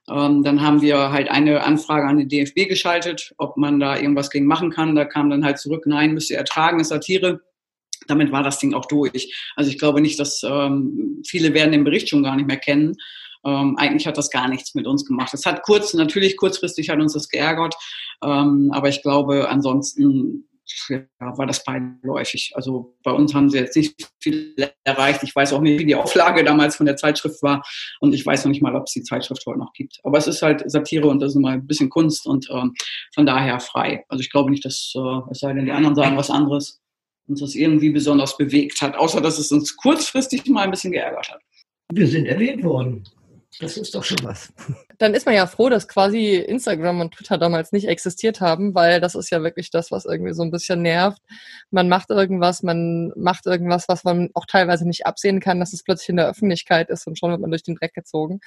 Ähm, dann haben wir halt eine Anfrage an den DFB geschaltet, ob man da irgendwas gegen machen kann. Da kam dann halt zurück, nein, müsst ihr ertragen, ist Satire damit war das Ding auch durch. Also ich glaube nicht, dass ähm, viele werden den Bericht schon gar nicht mehr kennen. Ähm, eigentlich hat das gar nichts mit uns gemacht. Es hat kurz, natürlich kurzfristig hat uns das geärgert, ähm, aber ich glaube, ansonsten ja, war das beiläufig. Also bei uns haben sie jetzt nicht viel erreicht. Ich weiß auch nicht, wie die Auflage damals von der Zeitschrift war und ich weiß noch nicht mal, ob es die Zeitschrift heute noch gibt. Aber es ist halt Satire und das ist mal ein bisschen Kunst und ähm, von daher frei. Also ich glaube nicht, dass, äh, es sei denn, die anderen sagen was anderes uns das irgendwie besonders bewegt hat, außer dass es uns kurzfristig mal ein bisschen geärgert hat. Wir sind erwähnt worden. Das ist doch schon was. Dann ist man ja froh, dass quasi Instagram und Twitter damals nicht existiert haben, weil das ist ja wirklich das, was irgendwie so ein bisschen nervt. Man macht irgendwas, man macht irgendwas, was man auch teilweise nicht absehen kann, dass es plötzlich in der Öffentlichkeit ist und schon wird man durch den Dreck gezogen.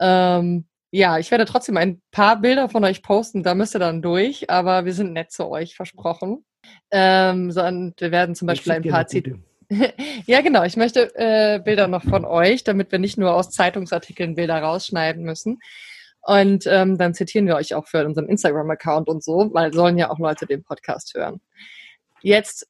Ähm, ja, ich werde trotzdem ein paar Bilder von euch posten, da müsst ihr dann durch, aber wir sind nett zu euch, versprochen. Ähm, sondern wir werden zum Beispiel ein paar Zitate. ja, genau. Ich möchte äh, Bilder noch von euch, damit wir nicht nur aus Zeitungsartikeln Bilder rausschneiden müssen. Und ähm, dann zitieren wir euch auch für unseren Instagram-Account und so, weil sollen ja auch Leute den Podcast hören. Jetzt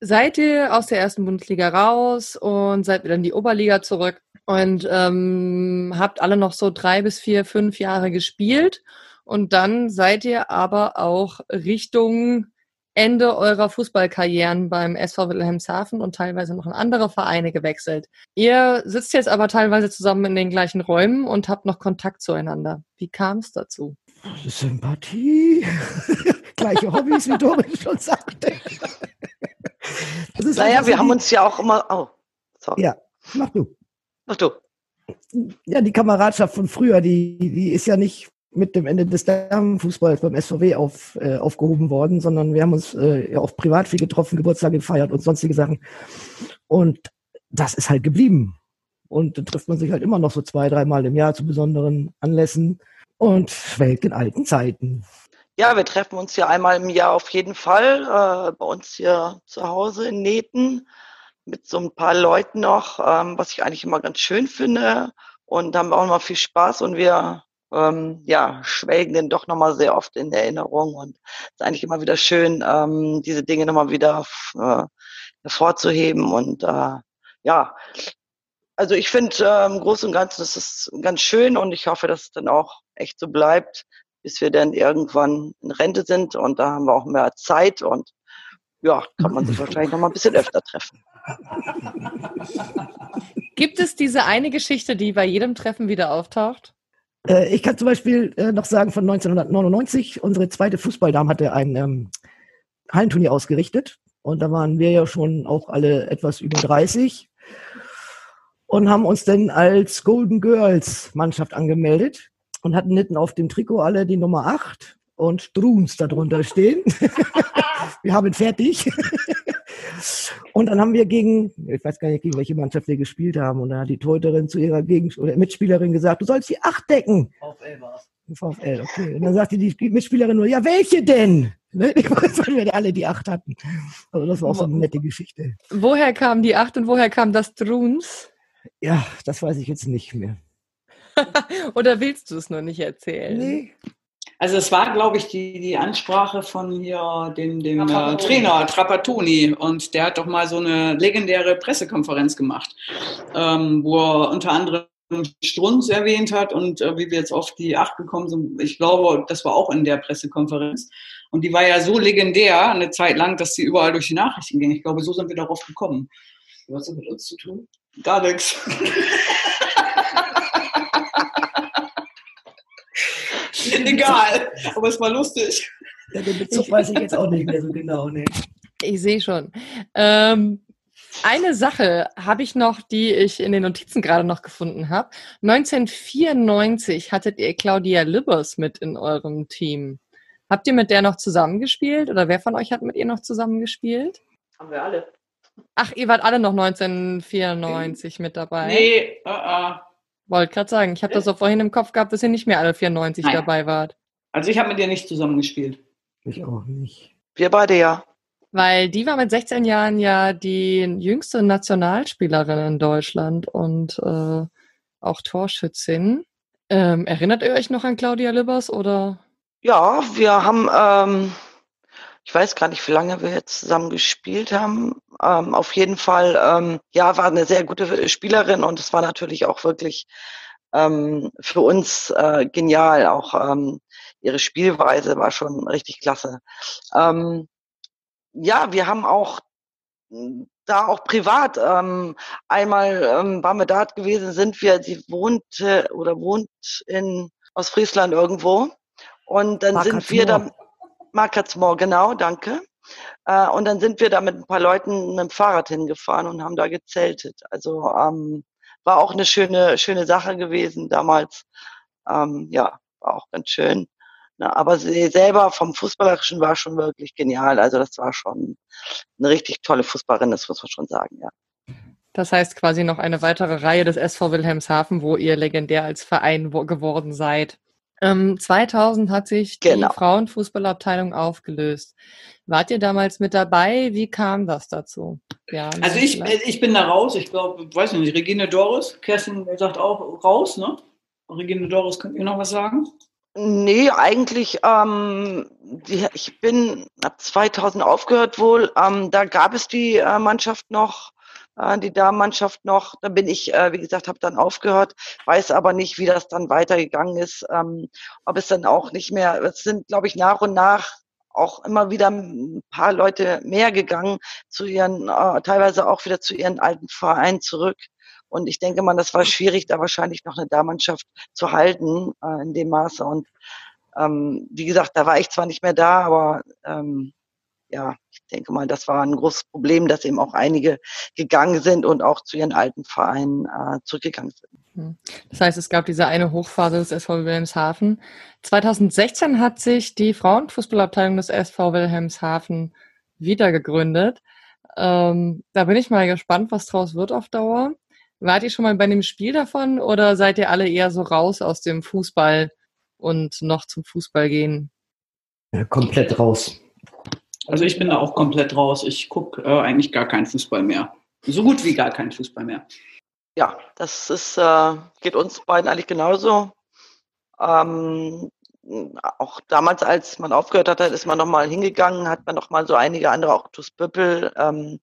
seid ihr aus der ersten Bundesliga raus und seid wieder in die Oberliga zurück und ähm, habt alle noch so drei bis vier, fünf Jahre gespielt. Und dann seid ihr aber auch Richtung Ende eurer Fußballkarrieren beim SV Wilhelmshaven und teilweise noch in andere Vereine gewechselt. Ihr sitzt jetzt aber teilweise zusammen in den gleichen Räumen und habt noch Kontakt zueinander. Wie kam es dazu? Sympathie, gleiche Hobbys, wie Dorin schon sagte. naja, wir haben uns ja auch immer. Oh, sorry. Ja, mach du. Mach du. Ja, die Kameradschaft von früher, die, die ist ja nicht mit dem Ende des Damenfußballs beim SVW auf, äh, aufgehoben worden, sondern wir haben uns äh, ja auch privat viel getroffen, Geburtstage gefeiert und sonstige Sachen. Und das ist halt geblieben. Und dann trifft man sich halt immer noch so zwei, dreimal im Jahr zu besonderen Anlässen und schwelgt in alten Zeiten. Ja, wir treffen uns ja einmal im Jahr auf jeden Fall äh, bei uns hier zu Hause in Nähten mit so ein paar Leuten noch, ähm, was ich eigentlich immer ganz schön finde. Und haben auch immer viel Spaß und wir ähm, ja, schwelgen den doch nochmal sehr oft in Erinnerung. Und es ist eigentlich immer wieder schön, ähm, diese Dinge nochmal wieder äh, hervorzuheben. Und äh, ja, also ich finde äh, im Großen und Ganzen ist es ganz schön und ich hoffe, dass es dann auch echt so bleibt, bis wir dann irgendwann in Rente sind und da haben wir auch mehr Zeit und ja, kann man sich wahrscheinlich noch mal ein bisschen öfter treffen. Gibt es diese eine Geschichte, die bei jedem Treffen wieder auftaucht? Äh, ich kann zum Beispiel äh, noch sagen von 1999, unsere zweite Fußballdame hatte ein ähm, Hallenturnier ausgerichtet und da waren wir ja schon auch alle etwas über 30 und haben uns dann als Golden Girls Mannschaft angemeldet und hatten hinten auf dem Trikot alle die Nummer 8 und Struns darunter stehen. wir haben fertig. und dann haben wir gegen, ich weiß gar nicht, gegen welche Mannschaft wir gespielt haben. Und dann hat die Torhüterin zu ihrer Gegen oder Mitspielerin gesagt, du sollst die 8 decken. VfL war's. VfL, okay. Und dann sagte die Mitspielerin nur, ja, welche denn? Ne? Weil wir alle die 8 hatten. Also das war auch so eine nette Geschichte. Woher kam die 8 und woher kam das Struns? Ja, das weiß ich jetzt nicht mehr. Oder willst du es nur nicht erzählen? Nee. Also es war, glaube ich, die, die Ansprache von hier dem, dem äh, Trainer Trapattoni und der hat doch mal so eine legendäre Pressekonferenz gemacht, ähm, wo er unter anderem Strunz erwähnt hat und äh, wie wir jetzt auf die Acht gekommen sind, ich glaube, das war auch in der Pressekonferenz. Und die war ja so legendär eine Zeit lang, dass sie überall durch die Nachrichten ging. Ich glaube, so sind wir darauf gekommen. Was hat mit uns zu tun? Gar nichts. Egal, aber es war lustig. Ja, den Bezug weiß ich jetzt auch nicht mehr so genau. Nee. Ich sehe schon. Ähm, eine Sache habe ich noch, die ich in den Notizen gerade noch gefunden habe. 1994 hattet ihr Claudia Libbers mit in eurem Team. Habt ihr mit der noch zusammengespielt oder wer von euch hat mit ihr noch zusammengespielt? Haben wir alle. Ach, ihr wart alle noch 1994 mit dabei? Nee, uh -uh. Wollte gerade sagen, ich habe das so vorhin im Kopf gehabt, dass ihr nicht mehr alle 94 Nein. dabei wart. Also ich habe mit dir nicht zusammengespielt. Ich auch nicht. Wir beide ja. Weil die war mit 16 Jahren ja die jüngste Nationalspielerin in Deutschland und äh, auch Torschützin. Ähm, erinnert ihr euch noch an Claudia Libbers oder? Ja, wir haben ähm, ich weiß gar nicht, wie lange wir jetzt zusammen gespielt haben. Ähm, auf jeden Fall, ähm, ja, war eine sehr gute Spielerin und es war natürlich auch wirklich ähm, für uns äh, genial. Auch ähm, ihre Spielweise war schon richtig klasse. Ähm, ja, wir haben auch hm, da auch privat ähm, einmal ähm, waren wir dort gewesen, sind wir, sie wohnte oder wohnt in Ostfriesland irgendwo. Und dann sind wir da, Marketsmoor, genau, danke. Äh, und dann sind wir da mit ein paar Leuten mit dem Fahrrad hingefahren und haben da gezeltet. Also ähm, war auch eine schöne, schöne Sache gewesen damals. Ähm, ja, war auch ganz schön. Na, aber sie selber vom Fußballerischen war schon wirklich genial. Also das war schon eine richtig tolle Fußballerin, das muss man schon sagen, ja. Das heißt quasi noch eine weitere Reihe des SV Wilhelmshaven, wo ihr legendär als Verein geworden seid. Ähm, 2000 hat sich genau. die Frauenfußballabteilung aufgelöst. Wart ihr damals mit dabei? Wie kam das dazu? Ja, also ich, ich bin da raus. Ich glaube, weiß nicht, Regine Doris, Kerstin sagt auch raus, ne? Regine Doris, könnt ihr noch was sagen? Nee, eigentlich, ähm, ich bin ab 2000 aufgehört wohl. Ähm, da gab es die äh, Mannschaft noch die Damenmannschaft noch. Da bin ich, äh, wie gesagt, habe dann aufgehört, weiß aber nicht, wie das dann weitergegangen ist. Ähm, ob es dann auch nicht mehr, es sind, glaube ich, nach und nach auch immer wieder ein paar Leute mehr gegangen zu ihren, äh, teilweise auch wieder zu ihren alten Vereinen zurück. Und ich denke mal, das war schwierig, da wahrscheinlich noch eine Damenmannschaft zu halten äh, in dem Maße. Und ähm, wie gesagt, da war ich zwar nicht mehr da, aber ähm, ja, ich denke mal, das war ein großes Problem, dass eben auch einige gegangen sind und auch zu ihren alten Vereinen äh, zurückgegangen sind. Hm. Das heißt, es gab diese eine Hochphase des SV Wilhelmshaven. 2016 hat sich die Frauenfußballabteilung des SV Wilhelmshaven wieder gegründet. Ähm, da bin ich mal gespannt, was draus wird auf Dauer. Wart ihr schon mal bei einem Spiel davon oder seid ihr alle eher so raus aus dem Fußball und noch zum Fußball gehen? Ja, komplett raus. Also ich bin da auch komplett raus. Ich gucke äh, eigentlich gar keinen Fußball mehr. So gut wie gar keinen Fußball mehr. Ja, das ist, äh, geht uns beiden eigentlich genauso. Ähm, auch damals, als man aufgehört hatte, ist man nochmal hingegangen, hat man nochmal so einige andere, auch TuS Büppel ähm,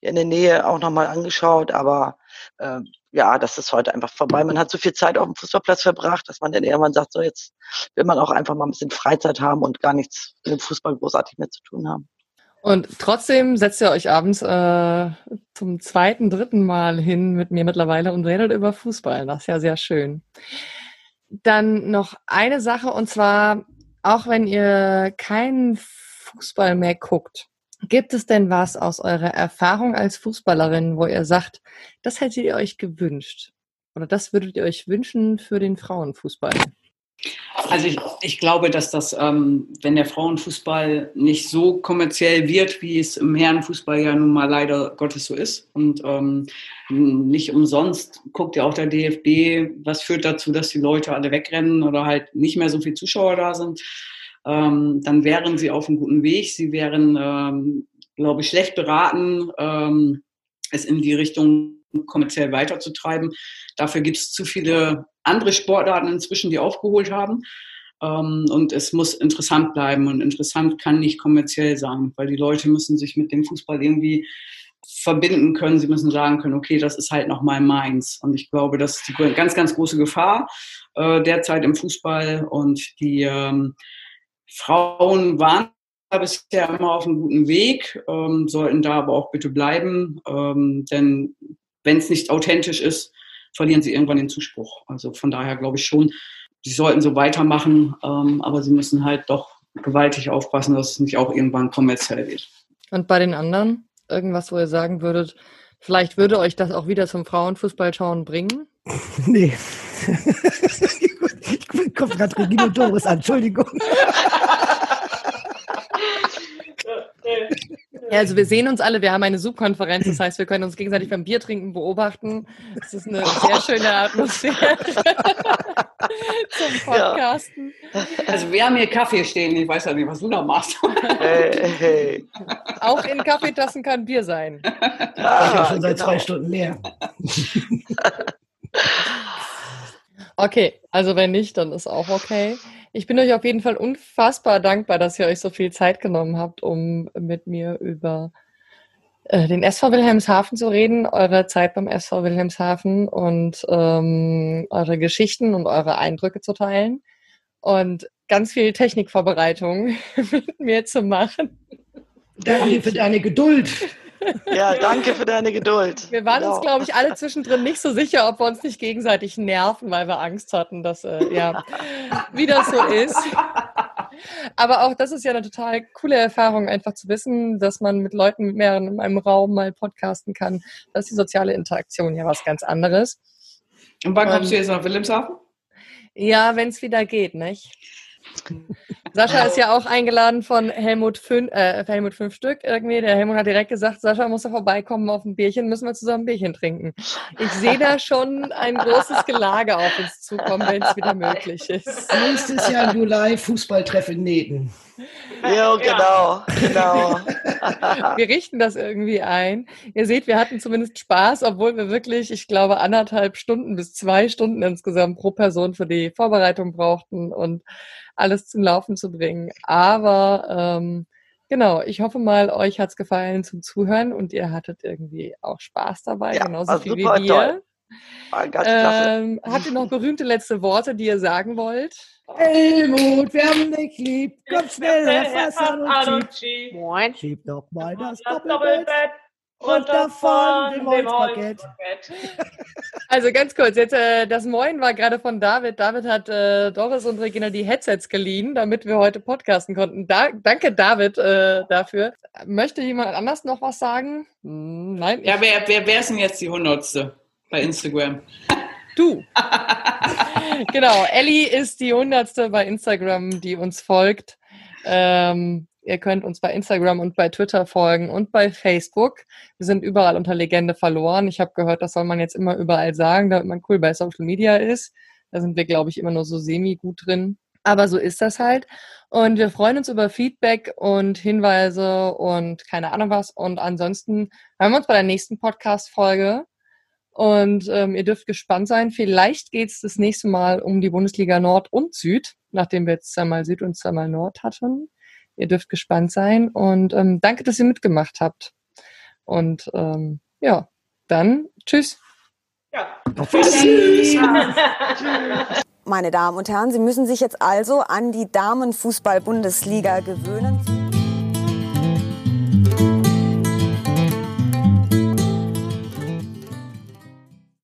in der Nähe auch nochmal angeschaut, aber äh, ja, das ist heute einfach vorbei. Man hat so viel Zeit auf dem Fußballplatz verbracht, dass man dann irgendwann sagt, so jetzt will man auch einfach mal ein bisschen Freizeit haben und gar nichts mit dem Fußball großartig mehr zu tun haben. Und trotzdem setzt ihr euch abends äh, zum zweiten, dritten Mal hin mit mir mittlerweile und redet über Fußball. Das ist ja sehr schön. Dann noch eine Sache und zwar, auch wenn ihr keinen Fußball mehr guckt, gibt es denn was aus eurer Erfahrung als Fußballerin, wo ihr sagt, das hättet ihr euch gewünscht? Oder das würdet ihr euch wünschen für den Frauenfußball? Also ich, ich glaube, dass das, ähm, wenn der Frauenfußball nicht so kommerziell wird, wie es im Herrenfußball ja nun mal leider Gottes so ist und ähm, nicht umsonst guckt ja auch der DFB, was führt dazu, dass die Leute alle wegrennen oder halt nicht mehr so viele Zuschauer da sind, ähm, dann wären sie auf einem guten Weg. Sie wären, ähm, glaube ich, schlecht beraten, ähm, es in die Richtung kommerziell weiterzutreiben. Dafür gibt es zu viele andere Sportarten inzwischen, die aufgeholt haben. Ähm, und es muss interessant bleiben. Und interessant kann nicht kommerziell sein, weil die Leute müssen sich mit dem Fußball irgendwie verbinden können. Sie müssen sagen können, okay, das ist halt nochmal meins. Und ich glaube, das ist die ganz, ganz große Gefahr äh, derzeit im Fußball. Und die ähm, Frauen waren bisher immer auf einem guten Weg, ähm, sollten da aber auch bitte bleiben, ähm, denn wenn es nicht authentisch ist, verlieren sie irgendwann den Zuspruch. Also von daher glaube ich schon, sie sollten so weitermachen, ähm, aber sie müssen halt doch gewaltig aufpassen, dass es nicht auch irgendwann kommerziell wird. Und bei den anderen? Irgendwas, wo ihr sagen würdet, vielleicht würde euch das auch wieder zum Frauenfußballschauen bringen? nee. ich komme gerade Regino Doris an, Entschuldigung. Ja, also wir sehen uns alle, wir haben eine Subkonferenz, das heißt, wir können uns gegenseitig beim Bier trinken beobachten. Das ist eine sehr schöne Atmosphäre zum Podcasten. Ja. Also wir haben hier Kaffee stehen, ich weiß ja nicht, was du da machst. Hey, hey. Auch in Kaffeetassen kann Bier sein. Ah, ich habe schon seit genau. zwei Stunden leer. Okay, also wenn nicht, dann ist auch okay. Ich bin euch auf jeden Fall unfassbar dankbar, dass ihr euch so viel Zeit genommen habt, um mit mir über äh, den SV Wilhelmshaven zu reden, eure Zeit beim SV Wilhelmshaven und ähm, eure Geschichten und eure Eindrücke zu teilen und ganz viel Technikvorbereitung mit mir zu machen. Danke für deine Geduld. Ja, danke für deine Geduld. Wir waren genau. uns, glaube ich, alle zwischendrin nicht so sicher, ob wir uns nicht gegenseitig nerven, weil wir Angst hatten, dass, äh, ja, wie das so ist. Aber auch das ist ja eine total coole Erfahrung, einfach zu wissen, dass man mit Leuten mit mehreren in einem Raum mal podcasten kann. Das ist die soziale Interaktion ja was ganz anderes. Und wann kommst du jetzt nach Wilhelmshaven? Ja, wenn es wieder geht, nicht? Sascha ist ja auch eingeladen von Helmut fünf, äh, Helmut fünf Stück irgendwie. Der Helmut hat direkt gesagt, Sascha muss da vorbeikommen auf ein Bierchen, müssen wir zusammen ein Bierchen trinken. Ich sehe da schon ein großes Gelage auf uns zukommen, wenn es wieder möglich ist. Nächstes Jahr im Juli Fußballtreff in Neten. Ja, genau, genau. wir richten das irgendwie ein. Ihr seht, wir hatten zumindest Spaß, obwohl wir wirklich, ich glaube, anderthalb Stunden bis zwei Stunden insgesamt pro Person für die Vorbereitung brauchten und alles zum Laufen zu bringen. Aber ähm, genau, ich hoffe mal, euch hat's gefallen zum Zuhören und ihr hattet irgendwie auch Spaß dabei, ja, genauso viel wie wir. Ähm, habt ihr noch berühmte letzte Worte, die ihr sagen wollt? Helmut, wir haben dich lieb. Komm schnell, fass an und schieb. Moin. Schieb doch mal das Doppelbett. und davon dem Holzparkett. Also ganz kurz, jetzt äh, das Moin war gerade von David. David hat äh, Doris und Regina die Headsets geliehen, damit wir heute podcasten konnten. Da, danke David äh, dafür. Möchte jemand anders noch was sagen? Hm, nein. Ja, wer, wer, wer ist denn jetzt die Hundertste bei Instagram? Du. genau, Ellie ist die Hundertste bei Instagram, die uns folgt. Ähm, Ihr könnt uns bei Instagram und bei Twitter folgen und bei Facebook. Wir sind überall unter Legende verloren. Ich habe gehört, das soll man jetzt immer überall sagen, damit man cool bei Social Media ist. Da sind wir, glaube ich, immer nur so semi gut drin. Aber so ist das halt. Und wir freuen uns über Feedback und Hinweise und keine Ahnung was. Und ansonsten hören wir uns bei der nächsten Podcast-Folge. Und ähm, ihr dürft gespannt sein. Vielleicht geht es das nächste Mal um die Bundesliga Nord und Süd, nachdem wir jetzt zweimal Süd und zweimal Nord hatten. Ihr dürft gespannt sein und ähm, danke, dass ihr mitgemacht habt. Und ähm, ja, dann tschüss. Ja. Tschüss. Meine Damen und Herren, Sie müssen sich jetzt also an die Damenfußball-Bundesliga gewöhnen.